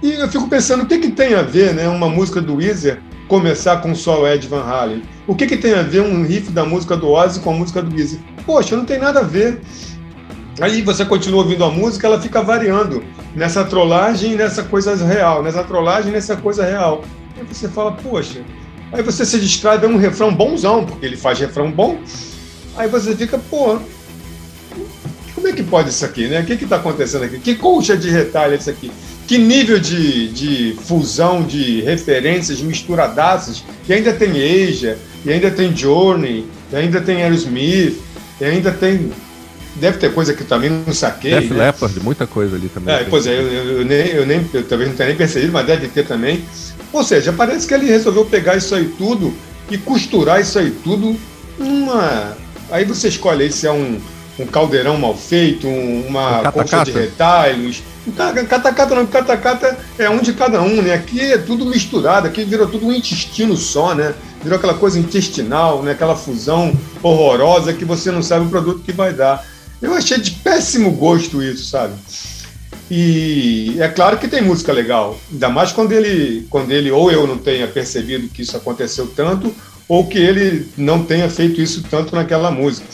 E eu fico pensando, o que, que tem a ver né, uma música do Wizard começar com o solo Ed Van Halen? O que, que tem a ver um riff da música do Ozzy com a música do Wizard? Poxa, não tem nada a ver. Aí você continua ouvindo a música, ela fica variando nessa trollagem nessa coisa real, nessa trollagem nessa coisa real. Aí você fala, poxa, aí você se distrai, vê um refrão bonzão, porque ele faz refrão bom. Aí você fica, pô, como é que pode isso aqui, né? O que está acontecendo aqui? Que colcha de retalho é isso aqui? Que nível de, de fusão de referências misturadaças, e ainda tem Asia, e ainda tem Journey, e ainda tem Aerosmith, e ainda tem deve ter coisa que também não saquei. Def né? Leppard, muita coisa ali também. É, pois é, eu, eu, eu, nem, eu, nem, eu talvez não tenha nem percebido, mas deve ter também. Ou seja, parece que ele resolveu pegar isso aí tudo e costurar isso aí tudo numa. Aí você escolhe aí se é um, um caldeirão mal feito, um, uma um colcha de retalhos. Catacata não, catacata é um de cada um, né? Aqui é tudo misturado, aqui virou tudo um intestino só, né? Virou aquela coisa intestinal, né? Aquela fusão horrorosa que você não sabe o produto que vai dar. Eu achei de péssimo gosto isso, sabe? E é claro que tem música legal, ainda mais quando ele, quando ele ou eu não tenha percebido que isso aconteceu tanto, ou que ele não tenha feito isso tanto naquela música.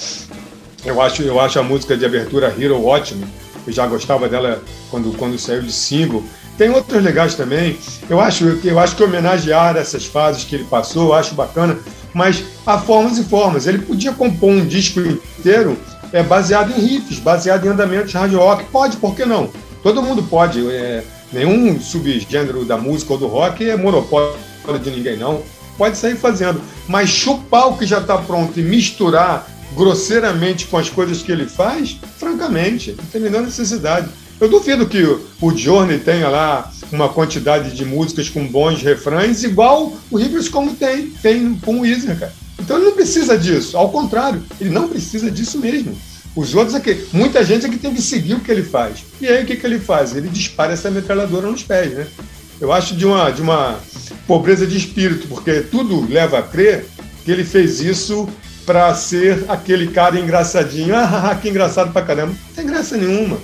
Eu acho, eu acho a música de abertura Hero ótima, eu já gostava dela quando, quando saiu de single. Tem outras legais também. Eu acho, eu acho que homenagear essas fases que ele passou, eu acho bacana, mas há formas e formas. Ele podia compor um disco inteiro é baseado em riffs, baseado em andamentos hard rock. Pode, por que não? Todo mundo pode. É, nenhum subgênero da música ou do rock é monopólio de ninguém, não. Pode sair fazendo. Mas chupar o que já está pronto e misturar grosseiramente com as coisas que ele faz, francamente, não tem a menor necessidade. Eu duvido que o Journey tenha lá uma quantidade de músicas com bons refrões, igual o Rivers como tem, tem com o Weezer, cara. Então ele não precisa disso, ao contrário, ele não precisa disso mesmo. Os outros é muita gente é que tem que seguir o que ele faz. E aí o que, que ele faz? Ele dispara essa metralhadora nos pés, né? Eu acho de uma, de uma pobreza de espírito, porque tudo leva a crer que ele fez isso para ser aquele cara engraçadinho. Ah, que engraçado pra caramba. Não tem graça nenhuma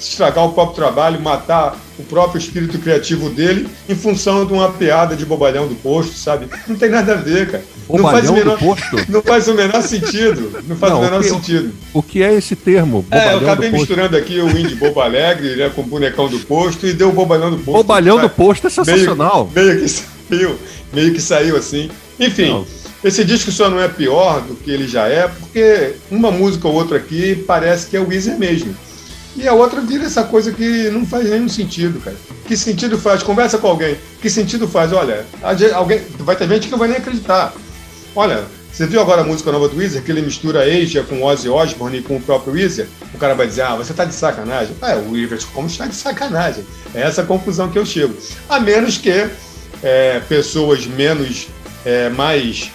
estragar o próprio trabalho, matar o próprio espírito criativo dele em função de uma piada de bobalhão do posto, sabe? Não tem nada a ver, cara. Bobalhão não faz o menor, do posto? Não faz o menor sentido. Não faz não, o menor o que, sentido. O que é esse termo? É, eu acabei misturando aqui o Indy Bobo Alegre né, com o bonecão do posto e deu o bobalhão do posto. Bobalhão do posto é sensacional. Meio, meio, que saiu, meio que saiu assim. Enfim. Não. Esse disco só não é pior do que ele já é, porque uma música ou outra aqui parece que é o Weezer mesmo. E a outra vira essa coisa que não faz nenhum sentido, cara. Que sentido faz? Conversa com alguém. Que sentido faz? Olha, alguém vai ter gente que não vai nem acreditar. Olha, você viu agora a música nova do Weezer, que ele mistura Asia com Ozzy Osbourne e com o próprio Weezer? O cara vai dizer, ah, você tá de sacanagem. Ah, o Weaver como está de sacanagem. É essa a conclusão que eu chego. A menos que é, pessoas menos, é, mais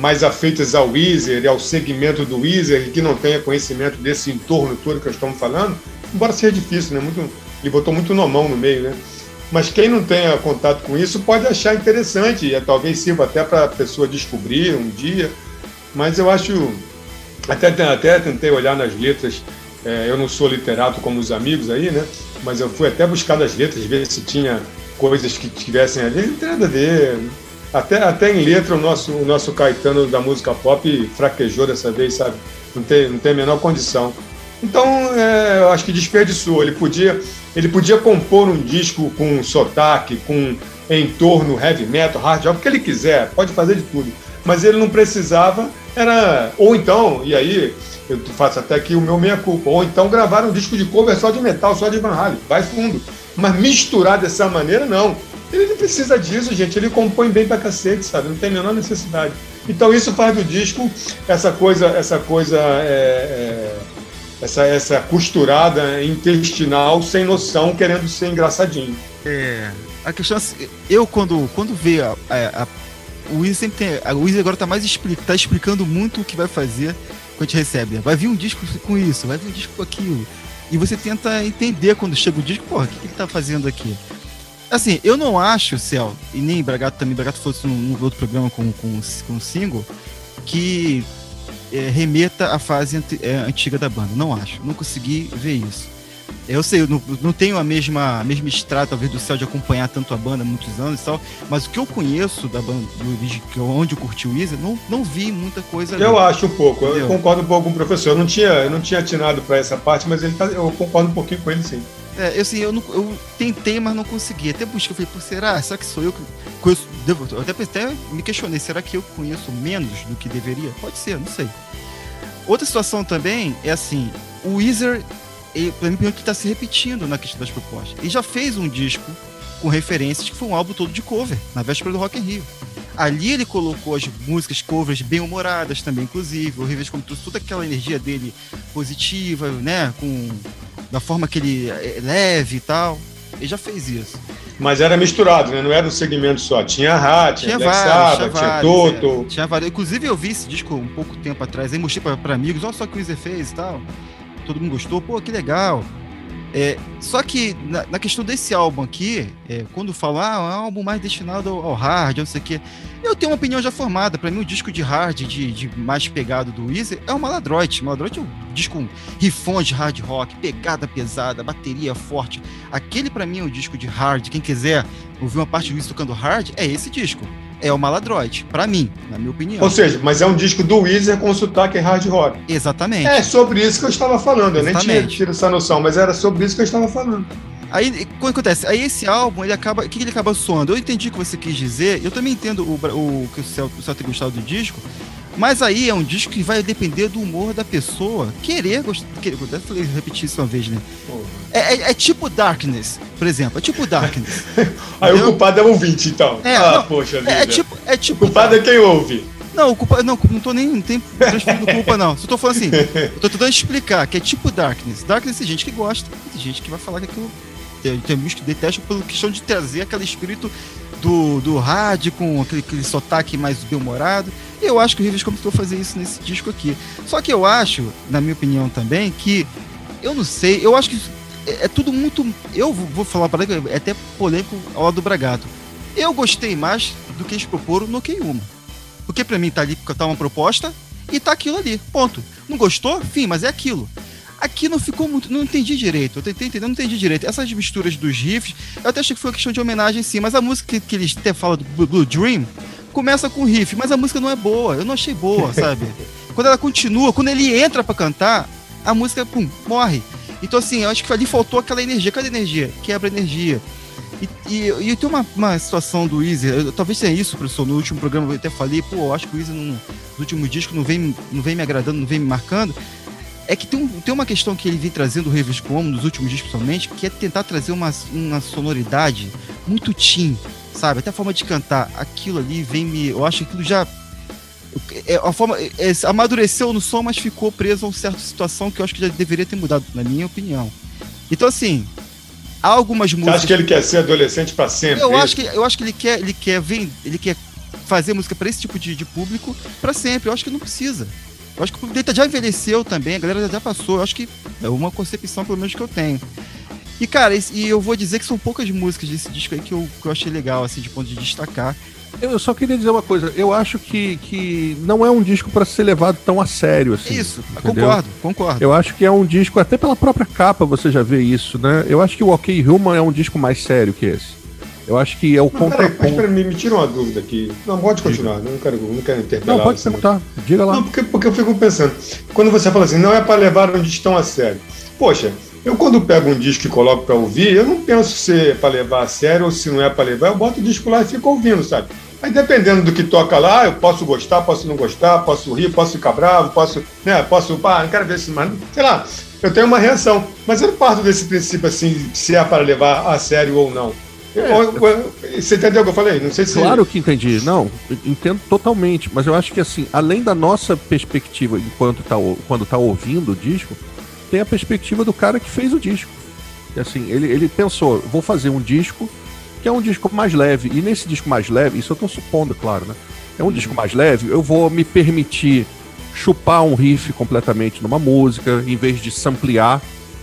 mais afeitas ao Weezer e ao segmento do Weezer e que não tenha conhecimento desse entorno todo que nós estamos falando, embora seja difícil, né? Muito, ele botou muito nomão no meio, né? Mas quem não tenha contato com isso pode achar interessante, e talvez sirva até para a pessoa descobrir um dia. Mas eu acho. Até, até tentei olhar nas letras, é, eu não sou literato como os amigos aí, né? Mas eu fui até buscar nas letras, ver se tinha coisas que tivessem ali, não tem nada a ver. Até, até em letra, o nosso, o nosso Caetano da música pop fraquejou dessa vez, sabe? Não tem, não tem a menor condição. Então, é, eu acho que desperdiçou. Ele podia, ele podia compor um disco com sotaque, com entorno heavy metal, hard rock, o que ele quiser, pode fazer de tudo. Mas ele não precisava, era. Ou então, e aí, eu faço até aqui o meu meia-culpa, ou então gravar um disco de cover só de metal, só de Van Halen, vai fundo. Mas misturar dessa maneira, não. Ele não precisa disso, gente. Ele compõe bem pra cacete, sabe? Não tem a menor necessidade. Então isso faz do disco essa coisa, essa coisa, é, é, essa, essa costurada intestinal sem noção, querendo ser engraçadinho. É. A questão é, eu quando, quando vê a, a, a o Weezer sempre tem. A Weezer agora tá mais explica, tá explicando muito o que vai fazer quando a gente recebe. Vai vir um disco com isso, vai vir um disco com aquilo. E você tenta entender quando chega o disco, porra, o que, que ele tá fazendo aqui? Assim, eu não acho, Céu, e nem Bragato também, Bragato fosse num, outro programa com, com, com um single, que é, remeta à fase é, antiga da banda. Não acho. Não consegui ver isso. Eu sei, eu não, não tenho a mesma, a mesma estrada, talvez, do céu de acompanhar tanto a banda há muitos anos e tal, mas o que eu conheço da banda, do, onde eu curti o Weezer, não, não vi muita coisa ali. Eu acho um pouco, Entendeu? eu concordo um pouco com o professor. Eu não tinha, eu não tinha atinado para essa parte, mas ele tá, eu concordo um pouquinho com ele sim. É, eu, assim, eu, não, eu tentei, mas não consegui. Até busquei, eu falei, Pô, será? Será que sou eu que conheço? Devo, eu até, até me questionei, será que eu conheço menos do que deveria? Pode ser, não sei. Outra situação também é assim, o Weezer e pra mim que está se repetindo na questão das propostas. Ele já fez um disco com referências que foi um álbum todo de cover, na véspera do Rock in Rio. Ali ele colocou as músicas covers bem humoradas também, inclusive. O Rivers como toda aquela energia dele positiva, né? Com da forma que ele é leve e tal. Ele já fez isso. Mas era misturado, né? Não era um segmento só. Tinha Hat, tinha, tinha Black Sabbath, tinha, Toto. É, tinha vários. Inclusive eu vi esse disco um pouco tempo atrás, aí mostrei para amigos, olha só o que o Weezer fez e tal todo mundo gostou, pô, que legal. É, só que na, na, questão desse álbum aqui, é, quando falar ah, é um álbum mais destinado ao, hard, não sei o quê, eu tenho uma opinião já formada. Para mim, o disco de hard, de, de mais pegado do Weezer, é o Maladroit. Maladroit é um disco com rifões de hard rock, pegada pesada, bateria forte. Aquele, para mim, é o disco de hard. Quem quiser ouvir uma parte do Weezer tocando hard, é esse disco é o Maladroid, para mim, na minha opinião. Ou seja, mas é um disco do Weezer com sotaque hard rock. Exatamente. É sobre isso que eu estava falando. Eu Exatamente. nem tinha tido essa noção, mas era sobre isso que eu estava falando. Aí, o que acontece? Aí esse álbum, ele acaba. O que ele acaba soando? Eu entendi o que você quis dizer, eu também entendo o, o que o Céu, o Céu ter gostado do disco, mas aí é um disco que vai depender do humor da pessoa querer gostar. Querer, deve repetir isso uma vez, né? É, é, é, tipo Darkness, por exemplo. É tipo Darkness. aí o culpado é o ouvinte, então. É, ah, não, poxa é, vida. É tipo, é tipo. O culpado é quem ouve. Não, o culpa, não, não tô nem não tem transferindo culpa, não. Só tô falando assim, eu tô tentando explicar que é tipo Darkness. Darkness tem gente que gosta, tem gente que vai falar que aquilo. Tem, tem amigos que detestam pela questão de trazer aquele espírito do, do hard com aquele, aquele sotaque mais bem-humorado. E eu acho que o Rivers começou a fazer isso nesse disco aqui. Só que eu acho, na minha opinião também, que eu não sei, eu acho que é, é tudo muito. Eu vou falar para é até polêmico ao lado do Bragato. Eu gostei mais do que eles proporam no Keiyuma. Porque para mim tá ali, tá uma proposta e tá aquilo ali. Ponto. Não gostou? Fim, mas é aquilo. Aqui não ficou muito. Não entendi direito. Eu tentei entender, não entendi direito. Essas misturas dos riffs, eu até achei que foi uma questão de homenagem sim, mas a música que, que eles até falam do Blue Dream começa com riff, mas a música não é boa. Eu não achei boa, sabe? quando ela continua, quando ele entra para cantar, a música, pum, morre. Então, assim, eu acho que ali faltou aquela energia. Cadê a energia? Quebra energia. E, e, e tem uma, uma situação do Easy, eu, talvez tenha isso, professor, no último programa eu até falei, pô, eu acho que o Easy no último disco não vem, não vem me agradando, não vem me marcando é que tem, um, tem uma questão que ele vem trazendo o Rivers como nos últimos discos principalmente, que é tentar trazer uma, uma sonoridade muito teen, sabe? Até a forma de cantar. Aquilo ali vem me. Eu acho que aquilo já. É, a forma, é, amadureceu no som, mas ficou preso a uma certa situação que eu acho que já deveria ter mudado, na minha opinião. Então, assim, há algumas músicas. Você acha que ele quer ser adolescente para sempre? Eu acho que, eu acho que ele quer, ele quer, vem, ele quer fazer música para esse tipo de, de público para sempre. Eu acho que não precisa. Eu acho que o Data já envelheceu também, a galera já passou. Eu acho que é uma concepção, pelo menos, que eu tenho. E, cara, e eu vou dizer que são poucas músicas desse disco aí que eu, que eu achei legal, assim, de ponto de destacar. Eu só queria dizer uma coisa. Eu acho que, que não é um disco pra ser levado tão a sério assim. Isso, entendeu? concordo, concordo. Eu acho que é um disco, até pela própria capa você já vê isso, né? Eu acho que o Ok Human é um disco mais sério que esse. Eu acho que é o peraí, mas contraponto. peraí, me, tira uma dúvida aqui. Não, pode continuar, não quero, não quero interpelar. Não, pode perguntar. Diga lá. Não, porque, porque eu fico pensando, quando você fala assim, não é para levar um disco tão a sério. Poxa, eu quando pego um disco e coloco para ouvir, eu não penso se é para levar a sério ou se não é para levar, eu boto o disco lá e fico ouvindo, sabe? Aí dependendo do que toca lá, eu posso gostar, posso não gostar, posso rir, posso ficar bravo, posso, né, posso, pá, não quero ver esse mais, sei lá, eu tenho uma reação. Mas eu parto desse princípio assim, se é para levar a sério ou não. Eu- você entendeu o que eu falei? Não sei se. Claro que entendi. Não, entendo totalmente. Mas eu acho que, assim, além da nossa perspectiva enquanto tá, quando tá ouvindo o disco, tem a perspectiva do cara que fez o disco. E, assim, ele, ele pensou, vou fazer um disco que é um disco mais leve. E nesse disco mais leve, isso eu tô supondo, claro, né? É um disco mais leve, eu vou me permitir chupar um riff completamente numa música, em vez de samplear.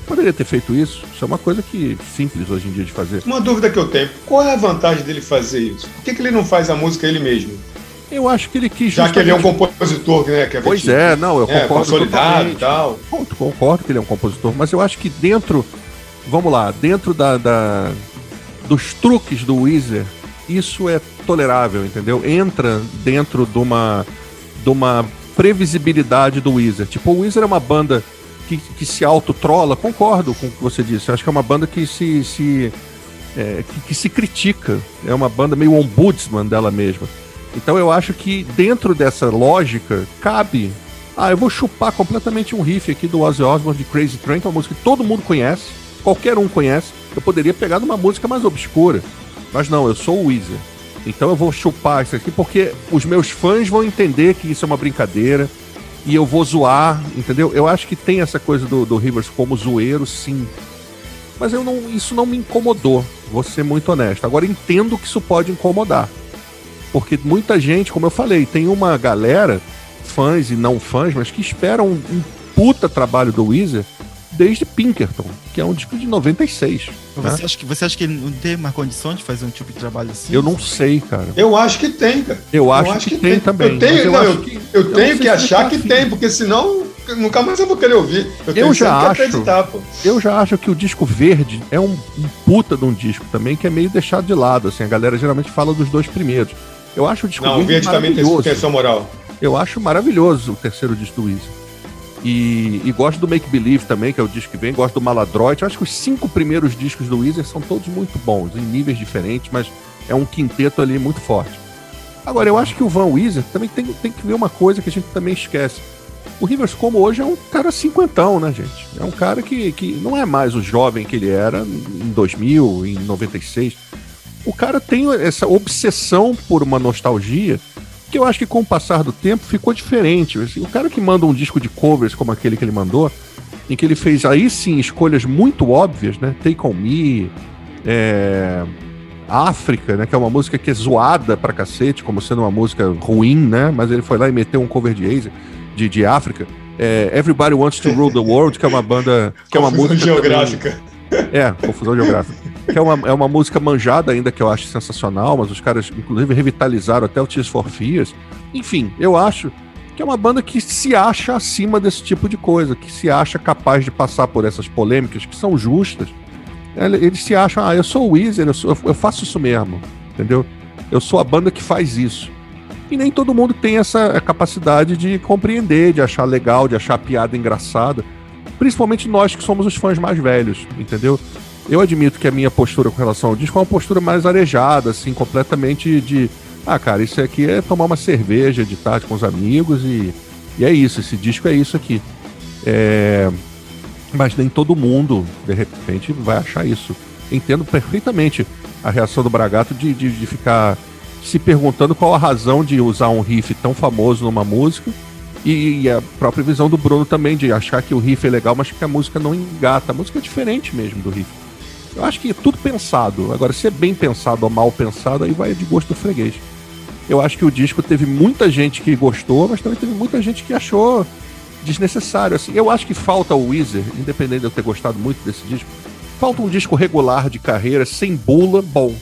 Poderia ter feito isso. Isso é uma coisa que simples hoje em dia de fazer. Uma dúvida que eu tenho: qual é a vantagem dele fazer isso? Por que, que ele não faz a música ele mesmo? Eu acho que ele quis Já que ele é um compositor, né? Que é Pois é, não, eu é, concordo. consolidado e tal. Concordo, concordo que ele é um compositor, mas eu acho que dentro, vamos lá, dentro da, da- dos truques do Weezer, isso é tolerável, entendeu? Entra dentro de uma, de uma previsibilidade do Weezer. Tipo, o Weezer é uma banda que, que se autotrola, concordo com o que você disse. Eu acho que é uma banda que se, se é, que, que se critica. É uma banda meio ombudsman dela mesma. Então eu acho que dentro dessa lógica cabe. Ah, eu vou chupar completamente um riff aqui do Ozzy Osbourne de Crazy Train, é uma música que todo mundo conhece, qualquer um conhece. Eu poderia pegar numa música mais obscura, mas não, eu sou o Weezer. Então eu vou chupar isso aqui porque os meus fãs vão entender que isso é uma brincadeira e eu vou zoar, entendeu? Eu acho que tem essa coisa do, do Rivers como zoeiro, sim. Mas eu não, isso não me incomodou, vou ser muito honesto. Agora entendo que isso pode incomodar. Porque muita gente, como eu falei, tem uma galera, fãs e não fãs, mas que esperam um, um puta trabalho do Weezer desde Pinkerton, que é um disco de 96. né? Você, acha que, você acha que ele não tem mais condição de fazer um tipo de trabalho assim? Eu não sei, cara. Eu acho que tem, cara. Eu acho, que, tem, também. Eu tenho, eu não, acho eu, que- eu não tenho que achar tá que tem, porque senão nunca mais eu vou querer ouvir. Eu tenho já que acho. acreditar, pô. Eu já acho que o disco verde é um, um puta de um disco também, que é meio deixado de lado. Assim, a galera geralmente fala dos dois primeiros. Eu acho o disco Não, o verde também tem, tem moral. Eu acho maravilhoso o terceiro disco do Weezer. E, e gosto do Make Believe também, que é o disco que vem. Gosto do Maladroit. Acho que os cinco primeiros discos do Weezer são todos muito bons, em níveis diferentes, mas é um quinteto ali muito forte. Agora, eu acho que o Van Weezer também tem, tem que ver uma coisa que a gente também esquece. O Rivers Como hoje é um cara cinquentão, né, gente? É um cara que, que não é mais o jovem que ele era em 2000, em 96. O cara tem essa obsessão por uma nostalgia que eu acho que com o passar do tempo ficou diferente. Assim, o cara que manda um disco de covers como aquele que ele mandou, em que ele fez aí sim escolhas muito óbvias, né? Take On Me, é... África, né? Que é uma música que é zoada pra cacete, como sendo uma música ruim, né? Mas ele foi lá e meteu um cover de Asia, de, de África. É, Everybody Wants to Rule the World, que é uma banda. Que é uma Confusão música. também- geográfica. é, confusão geográfica. Que é uma, é uma música manjada ainda que eu acho sensacional, mas os caras, inclusive, revitalizaram até o Tears for Fears. Enfim, eu acho que é uma banda que se acha acima desse tipo de coisa, que se acha capaz de passar por essas polêmicas que são justas. Ele- Eles se acham, ah, eu sou o Weezer, eu, sou- eu faço isso mesmo, entendeu? Eu sou a banda que faz isso. E nem todo mundo tem essa capacidade de compreender, de achar legal, de achar piada engraçada. Principalmente nós que somos os fãs mais velhos, entendeu? Eu admito que a minha postura com relação ao disco é uma postura mais arejada, assim, completamente de. Ah, cara, isso aqui é tomar uma cerveja de tarde com os amigos e, e é isso, esse disco é isso aqui. É, Mas nem todo mundo, de repente, vai achar isso. Entendo perfeitamente a reação do Bragato de, de, de ficar se perguntando qual a razão de usar um riff tão famoso numa música e, e a própria visão do Bruno também de achar que o riff é legal, mas que a música não engata. A música é diferente mesmo do riff. Eu acho que é tudo pensado. Agora, se é bem pensado ou mal pensado, aí vai de gosto do freguês. Eu acho que o disco teve muita gente que gostou, mas também teve muita gente que achou desnecessário. Assim, eu acho que falta o Weezer, independente de eu ter gostado muito desse disco, falta um disco regular de carreira, sem bula, bom.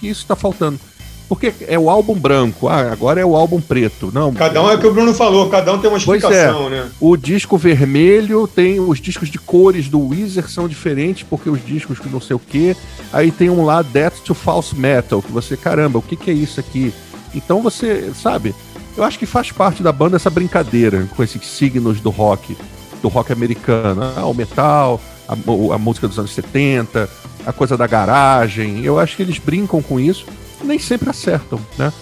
Que isso tá faltando. Porque é o álbum branco, ah, agora é o álbum preto. Não, cada um é o que o Bruno falou, cada um tem uma explicação, é, né? O disco vermelho tem os discos de cores do Weezer são diferentes, porque os discos que não sei o que. Aí tem um lá, Death to False Metal, que você, caramba, o que, que é isso aqui? Então você, sabe, eu acho que faz parte da banda essa brincadeira com esses signos do rock, do rock americano. Ah, o metal, a, a música dos anos 70, a coisa da garagem. Eu acho que eles brincam com isso nem sempre acertam, né?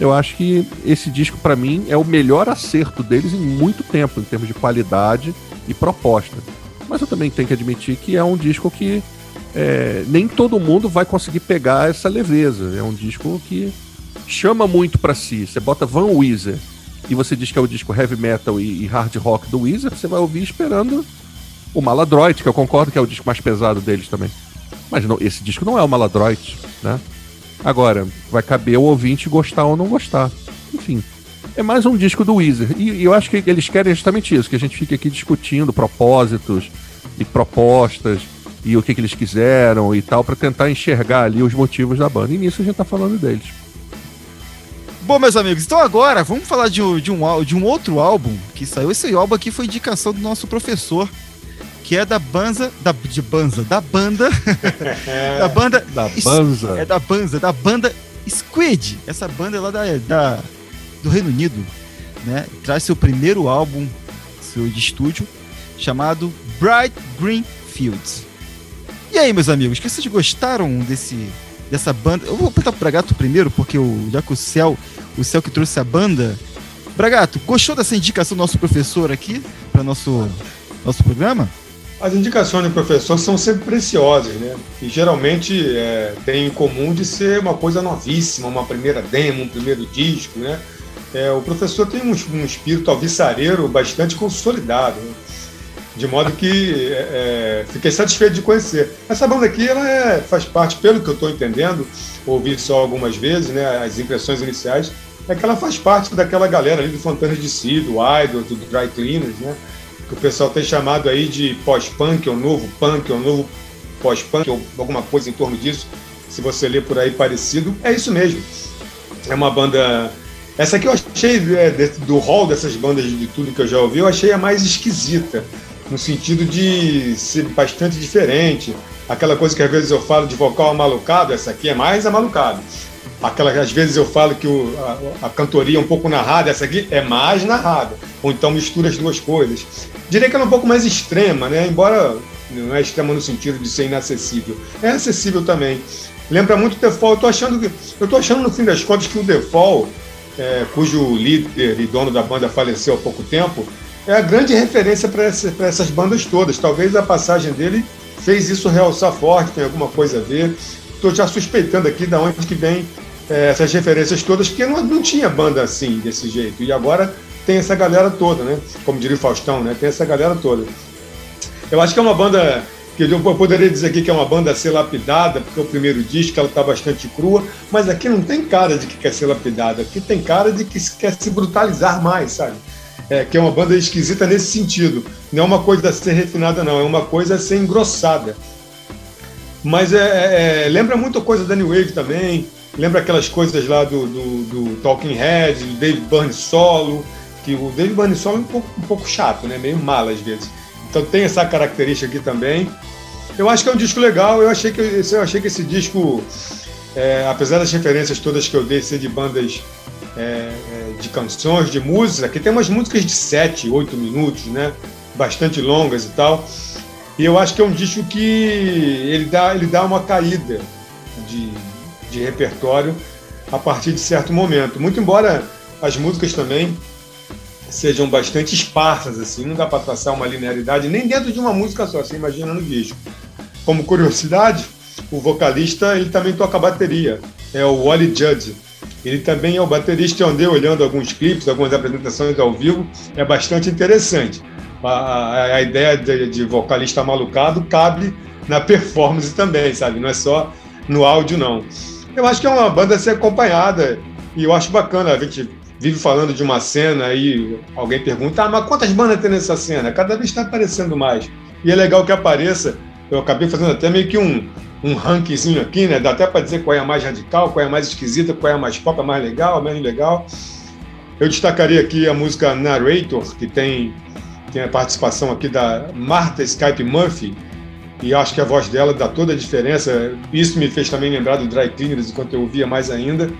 Eu acho que esse disco, para mim, é o melhor acerto deles em muito tempo, em termos de qualidade e proposta. Mas eu também tenho que admitir que é um disco que é, nem todo mundo vai conseguir pegar essa leveza. É um disco que chama muito para si. Você bota Van Weezer e você diz que é o disco heavy metal e, e hard rock do Weezer, você vai ouvir esperando o Maladroit, que eu concordo que é o disco mais pesado deles também. Mas não, esse disco não é o Maladroit, né? Agora, vai caber o ouvinte gostar ou não gostar. Enfim, é mais um disco do Weezer. E, eu acho que eles querem justamente isso, que a gente fique aqui discutindo propósitos e propostas e o que, que eles quiseram e tal, para tentar enxergar ali os motivos da banda. E nisso a gente tá falando deles. Bom, meus amigos, então agora vamos falar de, de, um, de um outro álbum que saiu. Esse álbum aqui foi indicação do nosso professor, que é da Banza, da, de Banza, da banda, da banda, da Banza, é da Banza, da banda Squid, essa banda é lá da, da, do Reino Unido, né? Traz seu primeiro álbum, seu de estúdio, chamado Bright Green Fields. E aí, meus amigos, que vocês gostaram desse dessa banda? Eu vou perguntar pro Bragato primeiro, porque o, já que o Céu, o Céu que trouxe a banda. Bragato, gostou dessa indicação do nosso professor aqui para nosso nosso programa? As indicações do professor são sempre preciosas, né? E geralmente é, tem em comum de ser uma coisa novíssima, uma primeira demo, um primeiro disco, né? É, o professor tem um, um espírito alvissareiro bastante consolidado, né? de modo que é, é, fiquei satisfeito de conhecer. Essa banda aqui ela é, faz parte, pelo que eu estou entendendo, ouvi só algumas vezes, né, as impressões iniciais, é que ela faz parte daquela galera ali do Fontana de Si, do Idol, do Dry Cleaners, né? O pessoal tem chamado aí de pós-punk, ou novo punk, ou novo pós-punk, ou alguma coisa em torno disso, se você ler por aí parecido, é isso mesmo. É uma banda. Essa aqui eu achei, é, do hall dessas bandas de tudo que eu já ouvi, eu achei a mais esquisita, no sentido de ser bastante diferente. Aquela coisa que às vezes eu falo de vocal amalucado, essa aqui é mais amalucado. Aquela, às vezes eu falo que o, a, a, cantoria é um pouco narrada, essa aqui é mais narrada. Ou então mistura as duas coisas. Diria que ela é um pouco mais extrema, né? Embora não é extrema no sentido de ser inacessível. É acessível também. Lembra muito o Default. Eu tô achando, que, eu tô achando no fim das contas que o Default, é, cujo líder e dono da banda faleceu há pouco tempo, é a grande referência para essa, essas bandas todas. Talvez a passagem dele fez isso realçar forte, tem alguma coisa a ver. Estou já suspeitando aqui de onde que vem é, essas referências todas, porque não, não tinha banda assim, desse jeito. E agora tem essa galera toda, né? Como diria o Faustão, né? Tem essa galera toda. Eu acho que é uma banda que eu poderia dizer aqui que é uma banda a ser lapidada, porque o primeiro disco ela está bastante crua, mas aqui não tem cara de que quer ser lapidada, aqui tem cara de que quer se brutalizar mais, sabe? É, que é uma banda esquisita nesse sentido. Não é uma coisa a ser refinada, não, é uma coisa a ser engrossada. Mas é, é, é lembra muito coisa da New Wave também, Lembra aquelas coisas lá do, do, do Talking Head, do Dave Byrne solo, que o Dave Byrne solo é um pouco, um pouco chato, né? Meio mal às vezes. Então tem essa característica aqui também. Eu acho que é um disco legal. Eu achei que, eu achei que esse disco, é, apesar das referências todas que eu dei ser de bandas é, é, de canções, de músicas, aqui tem umas músicas de 7, 8 minutos, né? Bastante longas e tal. E eu acho que é um disco que ele dá, ele dá uma caída de, de repertório a partir de certo momento. Muito embora as músicas também sejam bastante esparsas, assim, não dá para traçar uma linearidade nem dentro de uma música só, você imagina no disco. Como curiosidade, o vocalista ele também toca bateria, é o Wally Judge. Ele também é o baterista, eu andei olhando alguns clipes, algumas apresentações ao vivo, é bastante interessante. A, a, a ideia de, de vocalista malucado cabe na performance também, sabe? Não é só no áudio, não. Eu acho que é uma banda a ser acompanhada e eu acho bacana. A gente vive falando de uma cena aí alguém pergunta, ah, mas quantas bandas tem nessa cena? Cada vez está aparecendo mais. E é legal que apareça eu acabei fazendo até meio que um, um rankingzinho aqui, né? Dá até para dizer qual é a mais radical, qual é a mais esquisita, qual é a mais pop, a mais legal, a menos legal. Eu destacaria aqui a música Narrator, que tem, tem a participação aqui da Martha Skype Murphy, e acho que a voz dela dá toda a diferença. Isso me fez também lembrar do Dry Cleaners enquanto eu ouvia mais ainda.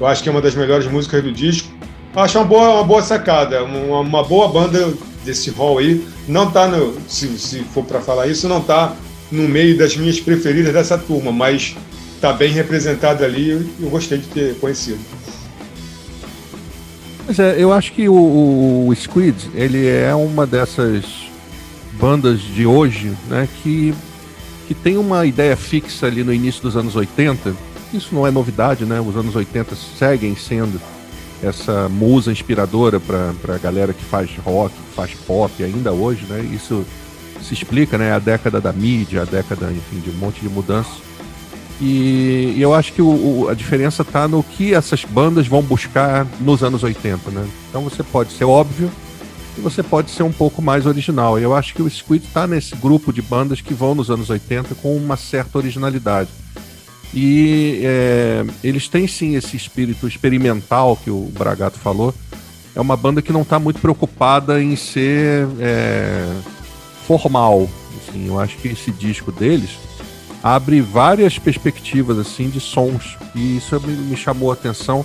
Eu acho que é uma das melhores músicas do disco. Eu acho uma boa, uma boa sacada, uma, uma boa banda desse hall aí. Não tá no, se, se for para falar isso, não tá no meio das minhas preferidas dessa turma, mas tá bem representada ali e eu gostei de ter conhecido. Pois é, eu acho que o, o Squid, ele é uma dessas bandas de hoje, né, que, que tem uma ideia fixa ali no início dos anos 80. Isso não é novidade, né? Os anos 80 seguem sendo essa musa inspiradora para a galera que faz rock, que faz pop ainda hoje, né? Isso se explica, né? A década da mídia, a década, enfim, de um monte de mudanças. E, e eu acho que o, o, a diferença está no que essas bandas vão buscar nos anos 80, né? Então você pode ser óbvio, e você pode ser um pouco mais original. Eu acho que o Squid está nesse grupo de bandas que vão nos anos 80 com uma certa originalidade. E é, eles têm sim esse espírito experimental que o Bragato falou. É uma banda que não está muito preocupada em ser é, formal. Assim, eu acho que esse disco deles abre várias perspectivas assim de sons e isso me, me chamou a atenção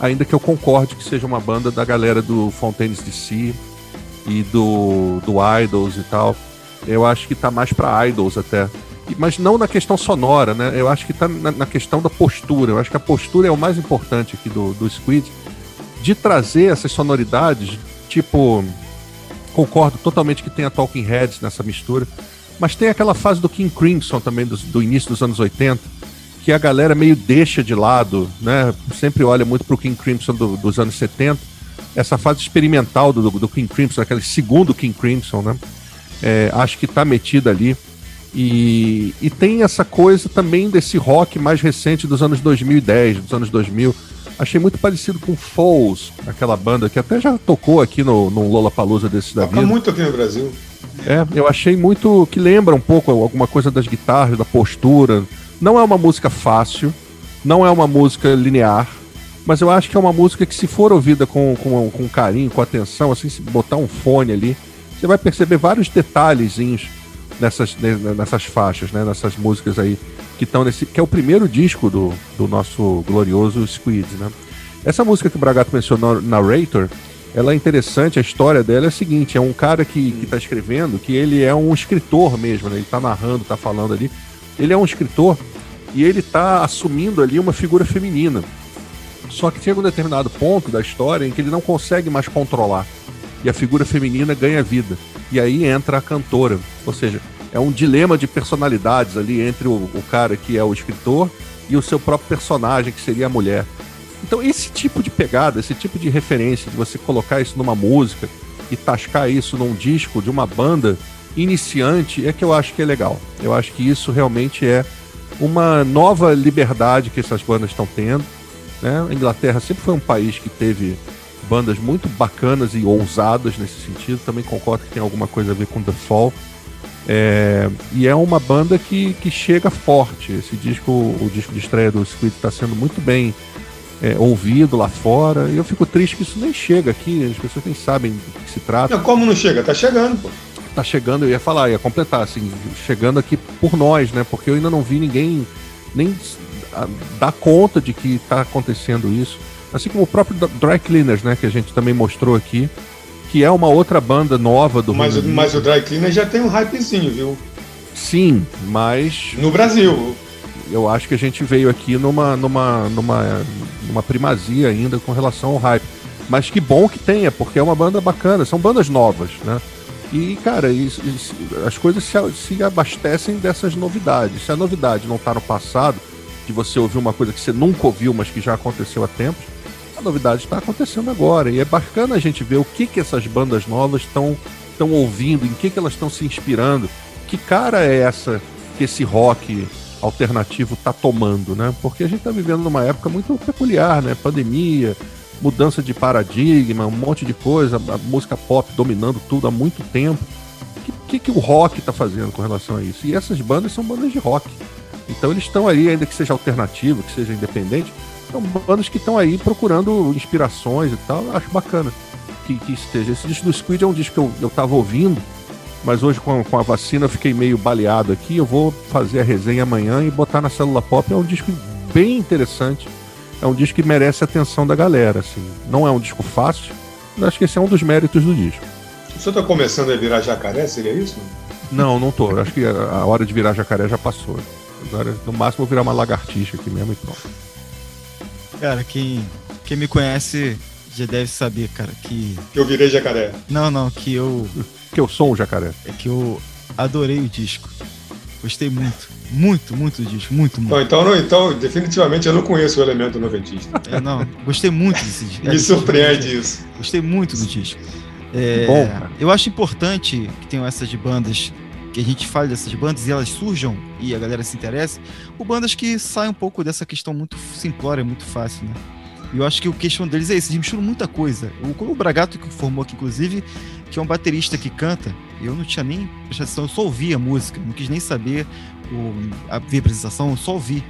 ainda que eu concorde que seja uma banda da galera do Fontaines DC, e do, do Idols e tal. Eu acho que tá mais para Idols até. Mas não na questão sonora, né? Eu acho que tá na, na, questão da postura. Eu acho que a postura é o mais importante aqui do, do Squid. De trazer essas sonoridades, tipo. Concordo totalmente que tem a Talking Heads nessa mistura. Mas tem aquela fase do King Crimson também, do, do início dos anos 80, que a galera meio deixa de lado, né? Sempre olha muito pro King Crimson do, dos anos 70 essa fase experimental do, do King Crimson, aquele segundo King Crimson, né? É, acho que está metida ali. E, e tem essa coisa também desse rock mais recente dos anos 2010, dos anos 2000. Achei muito parecido com Falls, aquela banda que até já tocou aqui no, no Lollapalooza desse da Toca muito aqui no Brasil. É, eu achei muito que lembra um pouco alguma coisa das guitarras, da postura. Não é uma música fácil, não é uma música linear, mas eu acho que é uma música que, se for ouvida com, com, com carinho, com atenção, assim, se botar um fone ali, você vai perceber vários detalhezinhos nessas, nessas faixas, né? Nessas músicas aí que estão nesse. que é o primeiro disco do, do nosso glorioso Squid, né? Essa música que o Bragato mencionou, Narrator, ela é interessante, a história dela é a seguinte: é um cara que, está escrevendo, que ele é um escritor mesmo, né? Ele está narrando, está falando ali. Ele é um escritor e ele está assumindo ali uma figura feminina. Só que chega um determinado ponto da história em que ele não consegue mais controlar. E a figura feminina ganha vida. E aí entra a cantora. Ou seja, é um dilema de personalidades ali entre o, o cara que é o escritor e o seu próprio personagem, que seria a mulher. Então, esse tipo de pegada, esse tipo de referência, de você colocar isso numa música e tascar isso num disco de uma banda iniciante, é que eu acho que é legal. Eu acho que isso realmente é uma nova liberdade que essas bandas estão tendo. Né? A Inglaterra sempre foi um país que teve bandas muito bacanas e ousadas nesse sentido. Também concordo que tem alguma coisa a ver com The Fall. É, e é uma banda que, que chega forte. Esse disco, o disco de estreia do Squid está sendo muito bem é, ouvido lá fora. E eu fico triste que isso nem chega aqui. As pessoas nem sabem do que se trata. Não, como não chega? Tá chegando, pô. Tá chegando, eu ia falar, ia completar, assim, chegando aqui por nós, né? Porque eu ainda não vi ninguém nem dar conta de que está acontecendo isso. Assim como o próprio Dry Cleaners, né, que a gente também mostrou aqui, que é uma outra banda nova do Mas, mas o Dry Cleaners já tem um hypezinho, viu? Sim, mas. No Brasil. Eu acho que a gente veio aqui numa, numa, numa, numa primazia ainda com relação ao hype. Mas que bom que tenha, porque é uma banda bacana, são bandas novas, né? E, cara, isso, isso, as coisas se, se abastecem dessas novidades. Se a novidade não está no passado, de você ouvir uma coisa que você nunca ouviu, mas que já aconteceu há tempos, a novidade está acontecendo agora. E é bacana a gente ver o que, que essas bandas novas estão estão ouvindo, em que, que elas estão se inspirando. Que cara é essa que esse rock alternativo está tomando, né? Porque a gente está vivendo numa época muito peculiar, né? Pandemia, mudança de paradigma, um monte de coisa, a música pop dominando tudo há muito tempo. Que que, que o rock está fazendo com relação a isso. E essas bandas são bandas de rock. Então eles estão aí, ainda que seja alternativo, que seja independente, são bandas que estão aí procurando inspirações e tal. Eu acho bacana que, que esteja. Esse disco do Squid é um disco que eu, eu tava ouvindo, mas hoje com a, com a vacina eu fiquei meio baleado aqui. Eu vou fazer a resenha amanhã e botar na célula pop. É um disco bem interessante. É um disco que merece a atenção da galera. Assim. Não é um disco fácil, mas acho que esse é um dos méritos do disco. O senhor está começando a virar jacaré, seria isso? Não, não tô. Acho que a hora de virar jacaré já passou. Agora, no máximo, vou virar uma lagartixa aqui mesmo e pronto. Cara, quem, quem me conhece já deve saber, cara, que. Que eu virei jacaré. Não, não, que eu. Que eu sou um jacaré. É que eu adorei o disco. Gostei muito. Muito, muito do disco. Muito, muito. Bom, então, não, então, definitivamente eu não conheço o elemento noventista. É, não, gostei muito desse disco. Me surpreende isso. Gostei muito do disco. É, Bom, cara. eu acho importante que tenham essas bandas, que a gente fale dessas bandas e elas surjam e a galera se interesse, por bandas que saem um pouco dessa questão muito simplória, muito fácil, né? E eu acho que o questão deles é esse, eles misturam muita coisa. O, o Bragato que formou aqui, inclusive, que é um baterista que canta, eu não tinha nem prestado atenção, eu só ouvi a música, não quis nem saber o, a, a apresentação, eu só ouvi.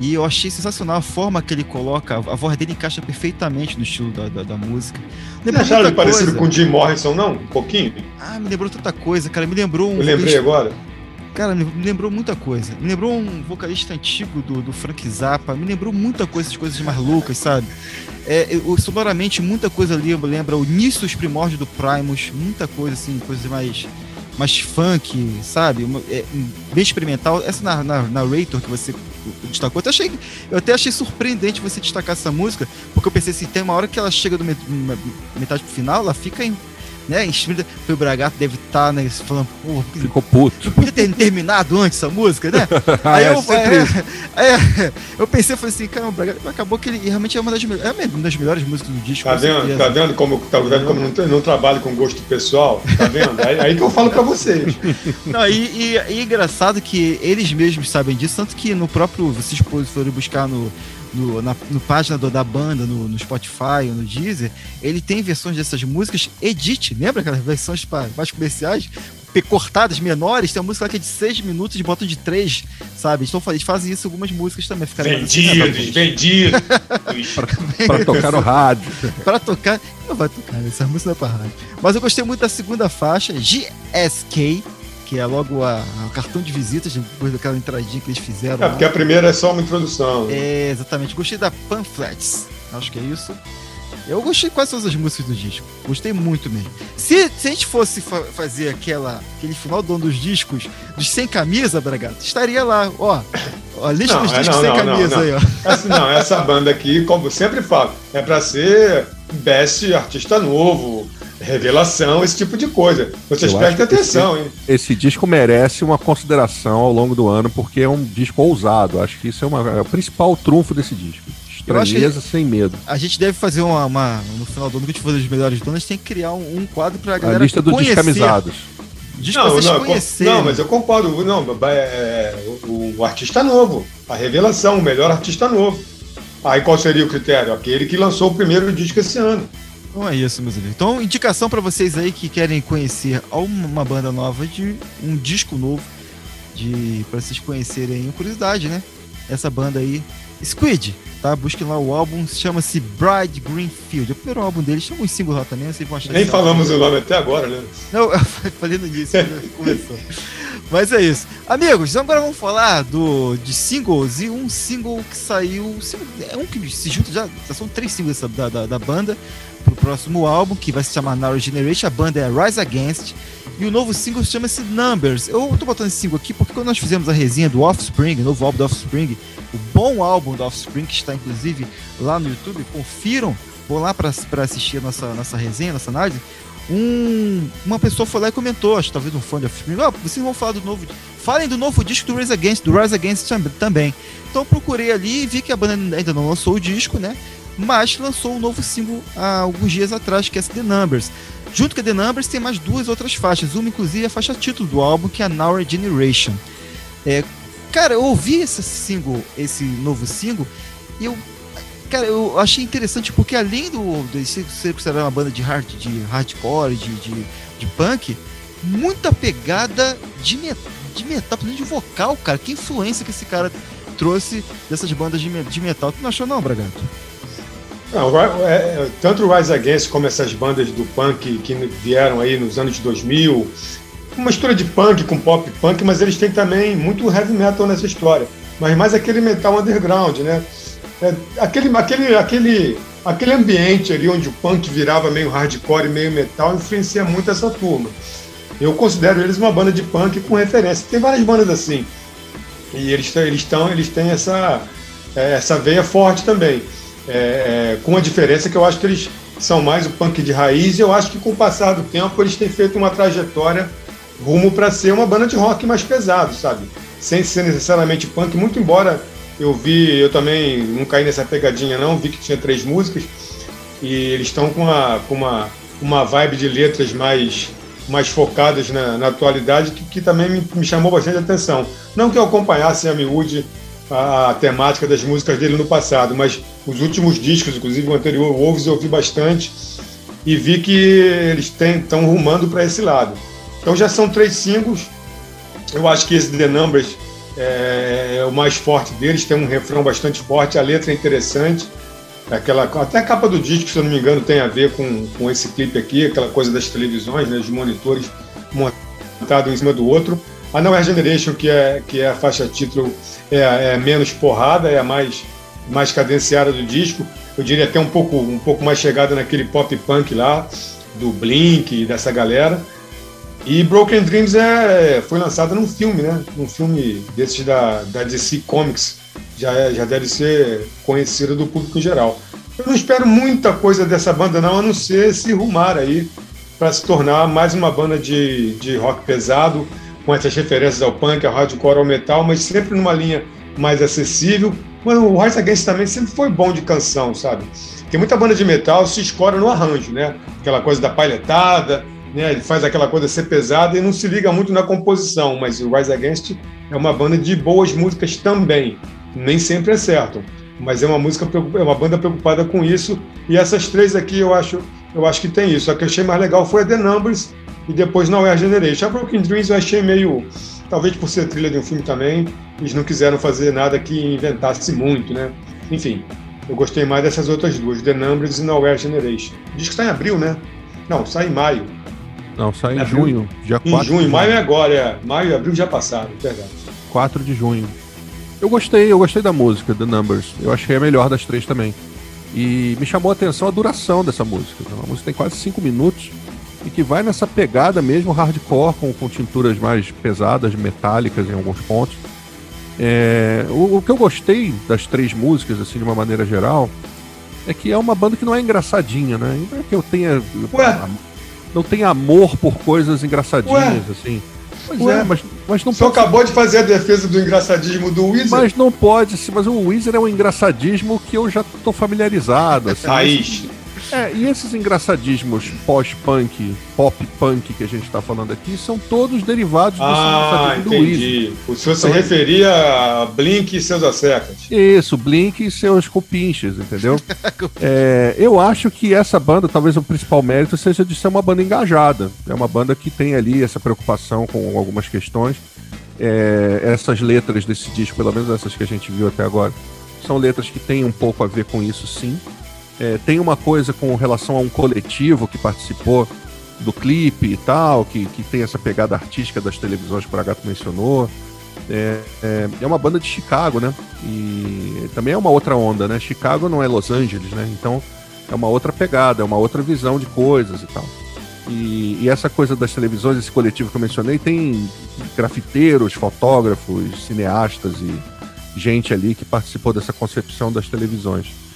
E eu achei sensacional a forma que ele coloca, a, voz dele encaixa perfeitamente no estilo da, da, da música. Lembrou acharam ele muita parecido coisa. com o Jim Morrison, não? Um pouquinho? Ah, me lembrou tanta coisa, cara. Me lembrou um. Eu lembrei vocalista- agora. Cara, me lembrou muita coisa. Me lembrou um vocalista antigo do, do Frank Zappa. Me lembrou muita coisa, essas coisas mais loucas, sabe? É, eu- sonoramente, muita coisa ali lembra o início dos primórdios do Primus. Muita coisa, assim, coisas mais, mais funk, sabe? É, bem experimental. Essa na, na, narrator que você destacou, eu até, achei, eu até achei surpreendente você destacar essa música, porque eu pensei assim, tem uma hora que ela chega do met- metade pro final, ela fica em. Né, inspirada o Bragato deve estar, né, falando, pô, Ficou puto. podia ter terminado antes essa música, né? Ah, aí, é, eu, é, é, eu pensei, falei assim, caramba, Braga- acabou que ele realmente é uma das, melhores- é uma das melhores músicas do disco. Tá vendo? certeza. Tá vendo como, tá vendo como não, não trabalho com gosto pessoal? Tá vendo? Aí, aí que eu falo pra vocês. Não, e, e, e é engraçado que eles mesmos sabem disso, tanto que no próprio, vocês forem buscar no, no, na no página do- da banda, no, no Spotify ou no Deezer, ele tem versões dessas músicas edit, lembra aquelas versões pa- mais comerciais? Cortadas, menores, tem uma música lá que é de 6 minutos e botam de 3, sabe? Então eles fazem isso algumas músicas também. Ficaram mais assim, Vendidos, vendidos. Pra tocar no rádio. Pra tocar, não vai tocar, né? essa música não é pra rádio. Mas eu gostei muito da segunda faixa, GSK, que é logo a, a cartão de visitas, depois daquela entradinha que eles fizeram. É lá. porque a primeira é só uma introdução. É, exatamente. Gostei da Pamphlets. Acho que é isso. Eu gostei quase todas as músicas do disco. Gostei muito mesmo. Se, se a gente fosse fa- fazer aquela, aquele final do ano dos discos dos sem camisa, Bragato, estaria lá, ó. ó a lista Não, dos é, discos não, sem não, camisa aí, ó. Essa, não, essa banda aqui, como sempre falo, é pra ser best artista novo, revelação, esse tipo de coisa. Vocês prestem atenção, hein? Esse disco merece uma consideração ao longo do ano, porque é um disco ousado. Acho que isso é, uma- é o principal trunfo desse disco. Estranheza sem medo. A gente deve fazer uma, uma- No final do ano que a gente fazer os melhores donos, a gente tem que criar um, um quadro pra A galera lista dos conhecer. descamisados. Diz pra vocês não, con- conhecerem. não, mas eu concordo. Não, é, o, o artista novo, a revelação, o melhor artista novo. Aí qual seria o critério? Aquele que lançou o primeiro disco esse ano. Então é isso, meus amigos. Então, indicação pra vocês aí que querem conhecer uma banda nova de um disco novo, de para vocês conhecerem uma curiosidade, né? Essa banda aí, Squid, tá? Busquem lá o álbum, chama-se Bride Greenfield. É o primeiro álbum deles, chama uns singles lá também, vocês vão achar Nem falamos o nome até agora, né? Não, eu falei no início, né? começou. Mas é isso. Amigos, então agora vamos falar do, de singles e um single que saiu. É um que se junta já. já são três singles da, da, da banda pro próximo álbum, que vai se chamar Now Generation. A banda é Rise Against. E o novo single chama-se Numbers. Eu tô botando esse single aqui porque quando nós fizemos a resenha do Offspring, o novo álbum do Offspring, o bom álbum do Offspring, que está inclusive lá no YouTube, confiram, vão lá para assistir a nossa, nossa resenha, nossa análise um, uma pessoa foi lá e comentou, acho que talvez um fã de Offspring, vocês vão falar do novo. Falem do novo disco do Rise Against, do Rise Against tam- também. Então procurei ali e vi que a banda ainda não lançou o disco, né? Mas lançou um novo single há alguns dias atrás, que é The Numbers. Junto com The Numbers tem mais duas outras faixas, uma inclusive é a faixa título do álbum, que é Now Generation. É, cara, eu ouvi esse single, esse novo single, e eu Cara, eu achei interessante porque além do ser considerado uma banda de hard, de hardcore, de, de, de punk, muita pegada de, met de metal, de vocal, cara. Que influência que esse cara trouxe dessas bandas de, de metal. Tu não achou não, Bragato? Não, é, é, tanto o Rise Against como essas bandas do punk que vieram aí nos anos 2000, uma mistura de punk com pop punk, mas eles têm também muito heavy metal nessa história. Mas mais aquele metal underground, né? É, aquele, aquele, aquele, aquele ambiente ali onde o punk virava meio hardcore e meio metal influencia muito essa turma. Eu considero eles uma banda de punk com referência. Tem várias bandas assim. E eles, eles, tão, eles têm essa, é, essa veia forte também. É, é, com a diferença que eu acho que eles são mais o punk de raiz e eu acho que com o passar do tempo eles têm feito uma trajetória rumo para ser uma banda de rock mais pesado, sabe? Sem ser necessariamente punk, muito embora eu vi, eu também não caí nessa pegadinha não, vi que tinha três músicas e eles estão com, uma, com uma, uma vibe de letras mais, mais focadas na, na atualidade que, que também me, me, chamou bastante atenção. Não que eu acompanhasse a miúde a, a, temática das músicas dele no passado, mas os últimos discos, inclusive o anterior, Wolves, eu ouvi bastante e vi que eles estão rumando para esse lado. Então já são três singles. Eu acho que esse The Numbers é, é o mais forte deles, tem um refrão bastante forte, a letra é interessante. Aquela, até a capa do disco, se eu não me engano, tem a ver com, com esse clipe aqui, aquela coisa das televisões, né, dos monitores montados em cima do outro. A Now Generation, que é, que é a faixa título, é, é menos porrada, é a mais, mais cadenciada do disco. Eu diria até um pouco, um pouco mais chegada naquele pop punk lá, do Blink dessa galera. E Broken Dreams é, foi lançada num filme, né? Num filme desses da, da DC Comics. Já, é, já deve ser conhecida do público em geral. Eu não espero muita coisa dessa banda, não, a não ser se rumar aí para se tornar mais uma banda de, de rock pesado, com essas referências ao punk, ao hardcore, ao metal, mas sempre numa linha mais acessível. Mas o Rise Against também sempre foi bom de canção, sabe? Tem muita banda de metal se escora no arranjo, né? Aquela coisa da palhetada, né? Ele faz aquela coisa ser pesada e não se liga muito na composição, mas o Rise Against é uma banda de boas músicas também. Nem sempre acertam, mas é uma música é uma banda preocupada com isso e essas três aqui eu acho eu acho que tem isso. A que eu achei mais legal foi a The Numbers e depois não é a Generation. A Broken Dreams eu achei meio talvez por ser trilha de um filme também, eles não quiseram fazer nada que inventasse muito, né? Enfim, eu gostei mais dessas outras duas, The Numbers e Nowhere Generation. Diz que está em abril, né? Não, sai em maio. Não, sai em abril. junho, dia 4 Em junho, maio é agora, é. Maio e abril já passaram, verdade. 4 de junho. Eu gostei, eu gostei da música, The Numbers. Eu achei a melhor das três também. E me chamou a atenção a duração dessa música. A música tem quase 5 minutos e que vai nessa pegada mesmo hardcore, com, com tinturas mais pesadas, metálicas em alguns pontos. É, o, o, que eu gostei das três músicas, assim, de uma maneira geral, é que é uma banda que não é engraçadinha, né? Não é que eu tenha. Ué? não tem amor por coisas engraçadinhas, Ué? assim. Pois Ué? é, mas, mas não Só pode... acabou de fazer a defesa do engraçadismo do Wizard. Mas não pode, mas o Wizard é um engraçadismo que eu já tô familiarizado. Assim, Raiz. É, e esses engraçadismos pós-punk, pop-punk que a gente está falando aqui, são todos derivados desse ah, entendi. do. O senhor se então, referia a Blink e seus acertas. Isso, Blink e seus cupinches, entendeu? é, eu acho que essa banda, talvez o principal mérito seja de ser uma banda engajada. É uma banda que tem ali essa preocupação com algumas questões. É, essas letras desse disco, pelo menos essas que a gente viu até agora, são letras que têm um pouco a ver com isso, sim. É, tem uma coisa com relação a um coletivo que participou do clipe e tal, que, que tem essa pegada artística das televisões que o Bragato mencionou. É, é, é, uma banda de Chicago, né? E também é uma outra onda, né? Chicago não é Los Angeles, né? Então é uma outra pegada, é uma outra visão de coisas e tal. E, e essa coisa das televisões, esse coletivo que eu mencionei, tem grafiteiros, fotógrafos, cineastas e gente ali que participou dessa concepção das televisões.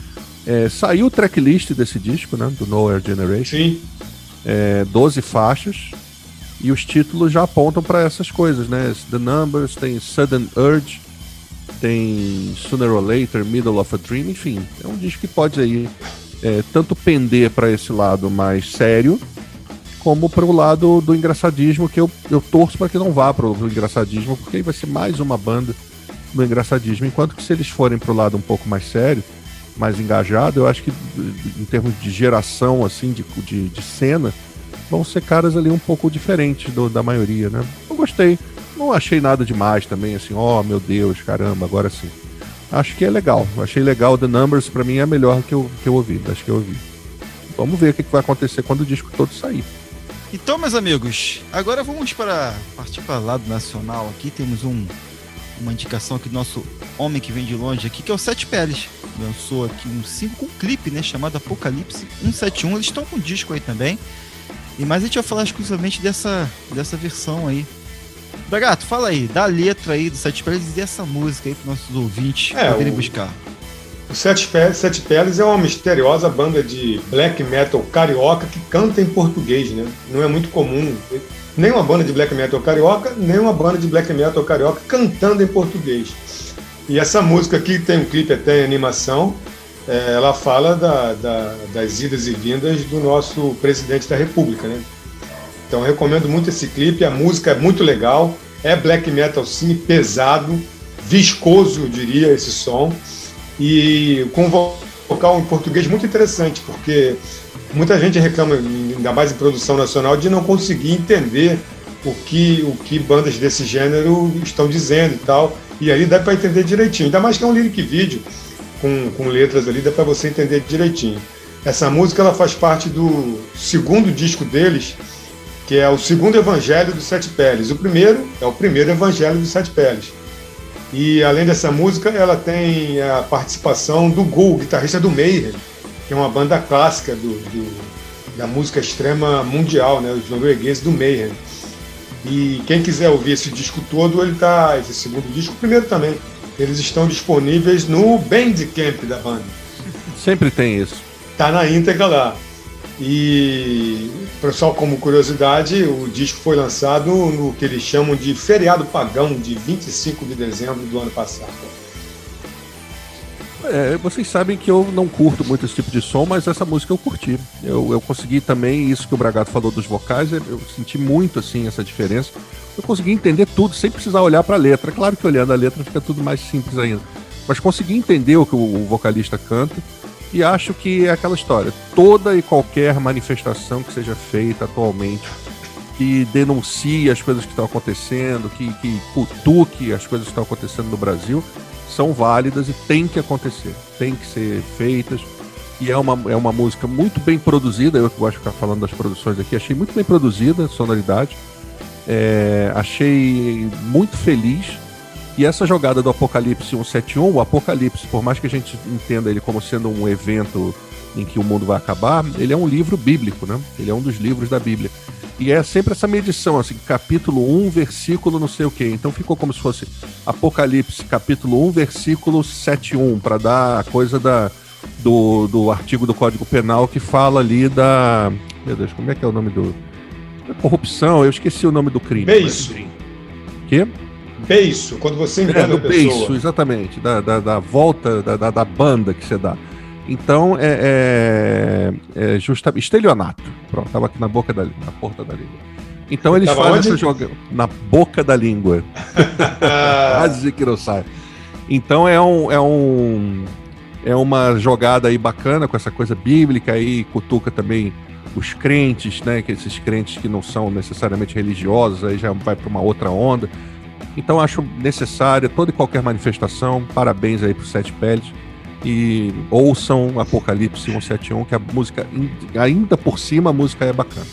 É, saiu o tracklist desse disco, né? Do Nowhere Generation. Sim. É, 12 faixas. E os títulos já apontam para essas coisas, né? The Numbers, tem Sudden Urge, tem Sooner or Later, Middle of a Dream, enfim. É um disco que pode aí é, tanto pender para esse lado mais sério, como para o lado do engraçadismo, que eu, eu torço para que não vá para o engraçadismo, porque aí vai ser mais uma banda do engraçadismo. Enquanto que se eles forem para o lado um pouco mais sério, mais engajado, eu acho que em termos de geração assim de, de, de cena, vão ser caras ali um pouco diferentes do, da maioria, né? Eu gostei. Não achei nada demais também, assim, ó, oh, meu Deus, caramba, agora sim. Acho que é legal. Achei legal. The Numbers, para mim, é melhor que eu, que eu ouvi. Acho que eu ouvi. Vamos ver o que, que vai acontecer quando o disco todo sair. Então, meus amigos, agora vamos para partir para lado nacional. Aqui temos um, uma indicação aqui do nosso homem que vem de longe aqui, que é o Sete Peles. Lançou aqui um single com um clipe, né, chamado Apocalipse 171. Eles estão com um disco aí também. E mais a gente vai falar exclusivamente dessa, dessa versão aí. Bragato, fala aí, da letra aí do Sete Peles e dessa música aí para nossos ouvintes é, poderem o... buscar. O Sete Peles, Sete Peles é uma misteriosa banda de black metal carioca que canta em português, né? Não é muito comum nem uma banda de black metal carioca, nem uma banda de black metal carioca cantando em português. E essa música aqui tem um clipe até em animação, é, ela fala da, da, das idas e vindas do nosso presidente da República, né? Então eu recomendo muito esse clipe, a música é muito legal, é black metal sim, pesado, viscoso, eu diria, esse som e com vocal em português muito interessante, porque muita gente reclama, ainda mais em produção nacional, de não conseguir entender o que, o que bandas desse gênero estão dizendo e tal. E aí dá para entender direitinho. Ainda mais que é um lyric vídeo com, com letras ali, dá para você entender direitinho. Essa música ela faz parte do segundo disco deles, que é o segundo evangelho dos Sete Peles. O primeiro é o primeiro evangelho dos Sete Peles. E além dessa música, ela tem a participação do Gul, guitarrista do Mayhem, que é uma banda clássica do, do, da música extrema mundial, né, os noruegueses do Mayhem. E quem quiser ouvir esse disco todo, ele tá, esse segundo disco, o primeiro também, eles estão disponíveis no Bandcamp da banda. Sempre tem isso. Tá na íntegra lá. E, só como curiosidade, o disco foi lançado no que eles chamam de feriado pagão de 25 de dezembro do ano passado. É, vocês sabem que eu não curto muito esse tipo de som, mas essa música eu curti. Eu, eu consegui também, isso que o Bragato falou dos vocais, eu senti muito assim essa diferença. Eu consegui entender tudo sem precisar olhar para a letra. Claro que olhando a letra fica tudo mais simples ainda. Mas consegui entender o que o vocalista canta e acho que é aquela história. Toda e qualquer manifestação que seja feita atualmente que denuncie as coisas que estão acontecendo, que, que cutuque as coisas que estão acontecendo no Brasil, são válidas e tem que acontecer, tem que ser feitas. E é uma, é uma música muito bem produzida, eu que gosto de ficar falando das produções aqui, achei muito bem produzida, sonoridade. É, achei muito feliz e essa jogada do Apocalipse 171, o Apocalipse, por mais que a gente entenda ele como sendo um evento em que o mundo vai acabar, ele é um livro bíblico, né? Ele é um dos livros da Bíblia. E é sempre essa medição, assim, capítulo 1, versículo não sei o quê. Então ficou como se fosse Apocalipse, capítulo 1, versículo 71, para dar a coisa da, do, do artigo do Código Penal que fala ali da. Meu Deus, como é que é o nome do. Da corrupção, eu esqueci o nome do crime. Beijo. Que? beiço, quando você engana é, do a pessoa. Beiço, exatamente, da, da, da volta da, da, da, banda que você dá. Então é, é, é justa, estelionato. Pronto, estava aqui na boca da na porta da língua. Então eles fazem onde? essa joga na boca da língua. Quase que não sai. Então é um, é um é uma jogada aí bacana com essa coisa bíblica aí, cutuca também os crentes, né, que esses crentes que não são necessariamente religiosos, aí já vai para uma outra onda. Então acho necessária toda e qualquer manifestação. Parabéns aí pro Sete Peles. E ouçam Apocalipse 171, que a música, ainda por cima, a música é bacana.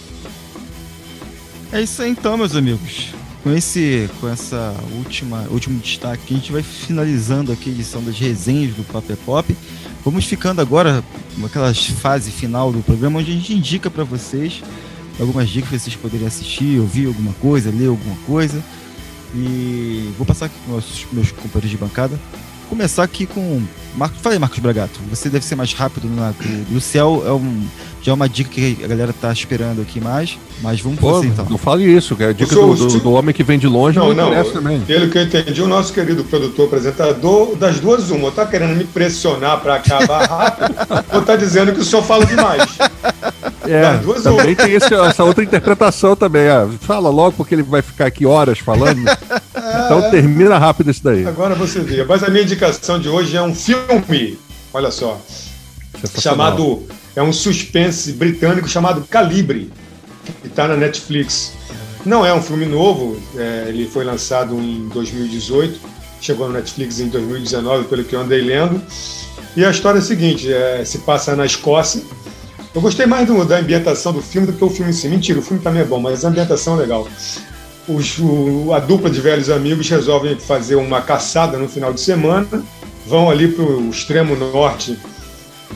É isso aí então, meus amigos. Com esse, com essa última, último destaque, a gente vai finalizando aqui a edição das resenhas do Paper Pop. Vamos ficando agora com aquela fase final do programa onde a gente indica para vocês algumas dicas para vocês poderem assistir, ouvir alguma coisa, ler alguma coisa. E vou passar aqui com os meus companheiros de bancada. Começar aqui com. Marcos, fala aí, Marcos Bragato. Você deve ser mais rápido na, do céu. É um, já é uma dica que a galera tá esperando aqui mais. Mas vamos Pô, você então. Não fale isso, que é a dica do, do, do, homem que vem de longe não, não, não também. Pelo que eu entendi, o nosso querido produtor apresentador, das duas, uma, tá querendo me pressionar para acabar rápido, ou tá dizendo que o senhor fala demais. É, duas também tem esse, essa outra interpretação também. Ah, fala logo porque ele vai ficar aqui horas falando. então termina rápido isso daí. Agora você vê. Mas a minha indicação de hoje é um filme. Olha só. Chamado. É um suspense britânico chamado Calibre. que está na Netflix. Não é um filme novo, é, ele foi lançado em 2018, chegou na Netflix em 2019, pelo que eu andei lendo. E a história é a seguinte: é, se passa na Escócia. Eu gostei mais do, da ambientação do filme do que o filme em si. Mentira, o filme também é bom, mas a ambientação é legal. Os, o, a dupla de velhos amigos resolvem fazer uma caçada no final de semana, vão ali para o extremo norte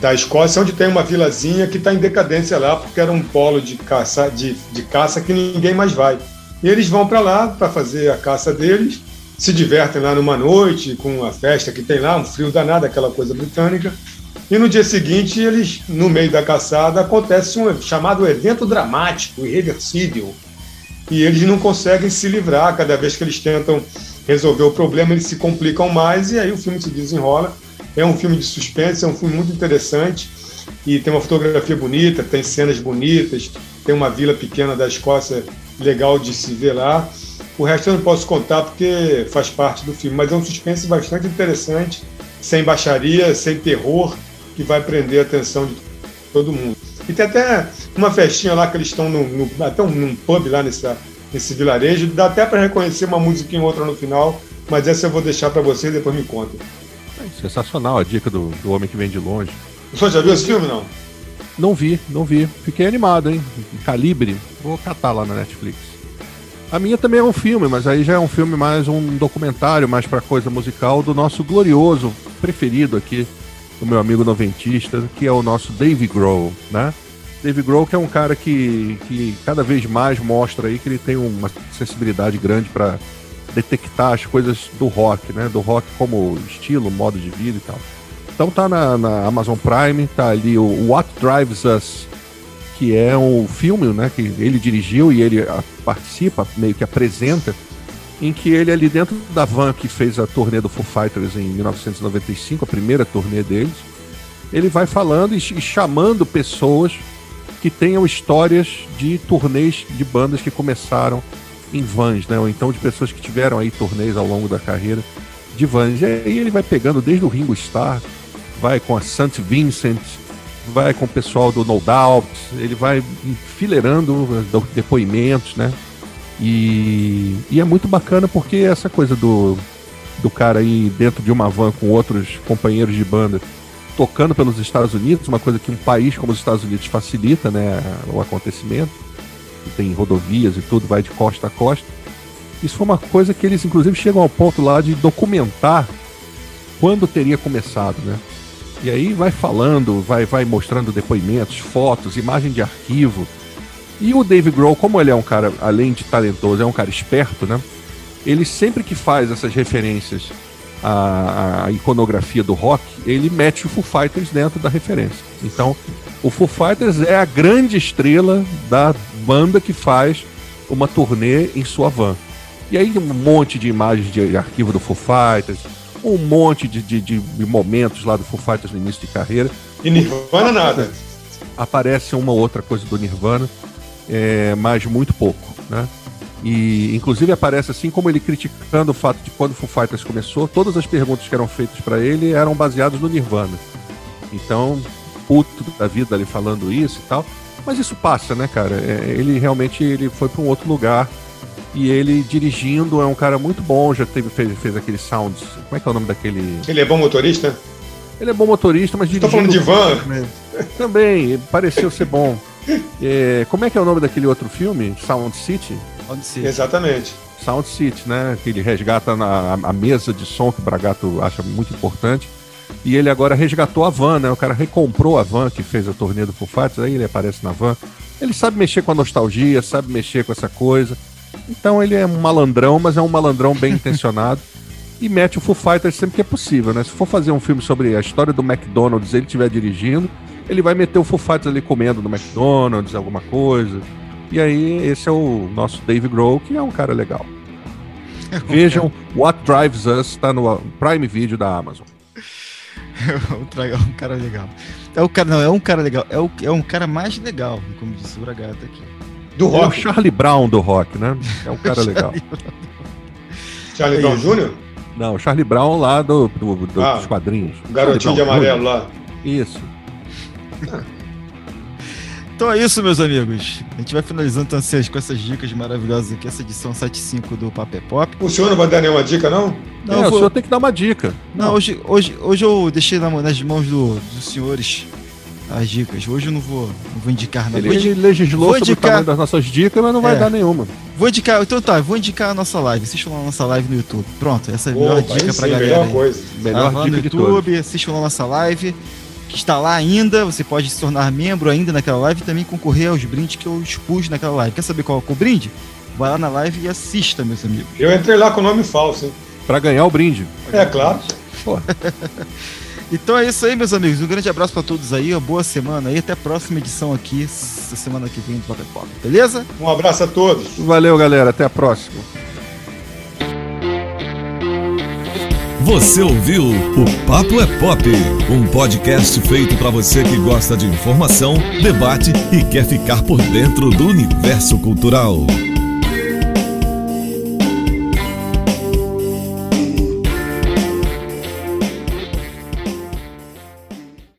da Escócia, onde tem uma vilazinha que está em decadência lá, porque era um polo de caça, de, de caça que ninguém mais vai. E eles vão para lá para fazer a caça deles, se divertem lá numa noite com a festa que tem lá, um frio danado, aquela coisa britânica. E no dia seguinte, eles, no meio da caçada, acontece um chamado evento dramático, irreversível. E eles não conseguem se livrar, cada vez que eles tentam resolver o problema, eles se complicam mais, e aí o filme se desenrola. É um filme de suspense, é um filme muito interessante. E tem uma fotografia bonita, tem cenas bonitas, tem uma vila pequena da Escócia legal de se ver lá. O resto eu não posso contar porque faz parte do filme, mas é um suspense bastante interessante, sem baixaria, sem terror, que vai prender a atenção de todo mundo. E tem até uma festinha lá que eles estão no, no, até um, num pub lá nessa, nesse vilarejo, dá até para reconhecer uma musiquinha ou outra no final, mas essa eu vou deixar para vocês e depois me contem. Sensacional a dica do, do Homem que Vem de Longe. Você já viu esse filme, não? Não vi, não vi. Fiquei animado, hein? Calibre. Vou catar lá na Netflix. A minha também é um filme, mas aí já é um filme mais um documentário, mais para coisa musical do nosso glorioso preferido aqui, do meu amigo noventista, que é o nosso Dave Grohl, né? Dave Grohl que é um cara que, que cada vez mais mostra aí que ele tem uma sensibilidade grande para detectar as coisas do rock, né? Do rock como estilo, modo de vida e tal. Então tá na, na Amazon Prime, tá ali o What Drives Us, que é um filme, né? Que ele dirigiu e ele participa, meio que apresenta, em que ele ali dentro da van que fez a turnê do Foo Fighters em 1995, a primeira turnê deles, ele vai falando e, e chamando pessoas que tenham histórias de turnês de bandas que começaram em vans, né? Ou então de pessoas que tiveram aí torneios ao longo da carreira de vans. E aí ele vai pegando desde o Ringo Starr, vai com a St. Vincent, vai com o pessoal do No Doubt, ele vai enfileirando depoimentos, né? E, e é muito bacana porque essa coisa do, do cara aí dentro de uma van com outros companheiros de banda tocando pelos Estados Unidos, uma coisa que um país como os Estados Unidos facilita, né, o acontecimento tem rodovias e tudo, vai de costa a costa. Isso foi uma coisa que eles, inclusive, chegam ao ponto lá de documentar quando teria começado, né? E aí vai falando, vai, vai mostrando depoimentos, fotos, imagem de arquivo. E o Dave Grohl, como ele é um cara, além de talentoso, é um cara esperto, né? Ele sempre que faz essas referências à, à iconografia do rock, ele mete o Foo Fighters dentro da referência. Então, o Foo Fighters é a grande estrela da banda que faz uma turnê em sua van. E aí um monte de imagens de arquivo do Foo Fighters, um monte de, de, de momentos lá do Foo Fighters no início de carreira. E Nirvana nada. Aparece uma outra coisa do Nirvana, é, mas muito pouco, né? E inclusive aparece assim como ele criticando o fato de quando o Foo Fighters começou, todas as perguntas que eram feitas para ele eram baseadas no Nirvana. Então, puto da vida ali falando isso e tal. Mas isso passa, né, cara? É, ele realmente ele foi para um outro lugar. E ele dirigindo é um cara muito bom, já teve, fez, fez aquele sounds. Como é que é o nome daquele. Ele é bom motorista? Ele é bom motorista, mas dirigindo. Tô falando de van? Também, pareceu ser bom. É, como é que é o nome daquele outro filme? Sound City? Sound City. Exatamente. Sound City, né? Que ele resgata na, a mesa de som que o Bragato acha muito importante. E ele agora resgatou a van, né? O cara recomprou a van que fez a turnê do Foo Fighters, aí ele aparece na van. Ele sabe mexer com a nostalgia, sabe mexer com essa coisa. Então ele é um malandrão, mas é um malandrão bem intencionado. e mete o Foo Fighters sempre que é possível, né? Se for fazer um filme sobre a história do McDonald's, ele estiver dirigindo, ele vai meter o Foo Fighters ali comendo no McDonald's, alguma coisa. E aí, esse é o nosso Dave Grohl, que é um cara legal. Vejam What Drives Us, tá no Prime Video da Amazon. é um cara legal. É o cara, não, é um cara legal. É, o, é um cara mais legal, como disse o Bragata aqui. Do rock. É o Charlie Brown do rock, né? É um cara legal. Charlie Brown Jr.? Não, o Charlie Brown lá do, do, do ah, dos quadrinhos. Garotinho de amarelo lá. Isso. Então é isso, meus amigos. A gente vai finalizando então, com essas dicas maravilhosas aqui, essa edição 75 do Papel Pop. O senhor não vai dar nenhuma dica, não? Não, é, vou... o senhor tem que dar uma dica. Não, não. Hoje, hoje, hoje eu deixei nas mãos do, dos senhores as dicas. Hoje eu não vou, não vou indicar nada. Ele, ele legislou vou sobre indicar... das nossas dicas, mas não vai é. dar nenhuma. Vou indicar, então tá, vou indicar a nossa live. Assistam lá a nossa live no YouTube. Pronto, essa é a melhor dica pra galera. Melhor coisa. Melhor tá, dica no YouTube, assistam lá a nossa live que está lá ainda. Você pode se tornar membro ainda naquela live e também concorrer aos brindes que eu expus naquela live. Quer saber qual é o brinde? Vai lá na live e assista, meus amigos. Eu entrei lá com o nome falso, hein? Pra ganhar o brinde. É, claro. então é isso aí, meus amigos. Um grande abraço para todos aí. Uma boa semana aí. Até a próxima edição aqui, semana que vem do Pop Pop. Beleza? Um abraço a todos. Valeu, galera. Até a próxima. Você ouviu o Papo é Pop, um podcast feito para você que gosta de informação, debate e quer ficar por dentro do universo cultural.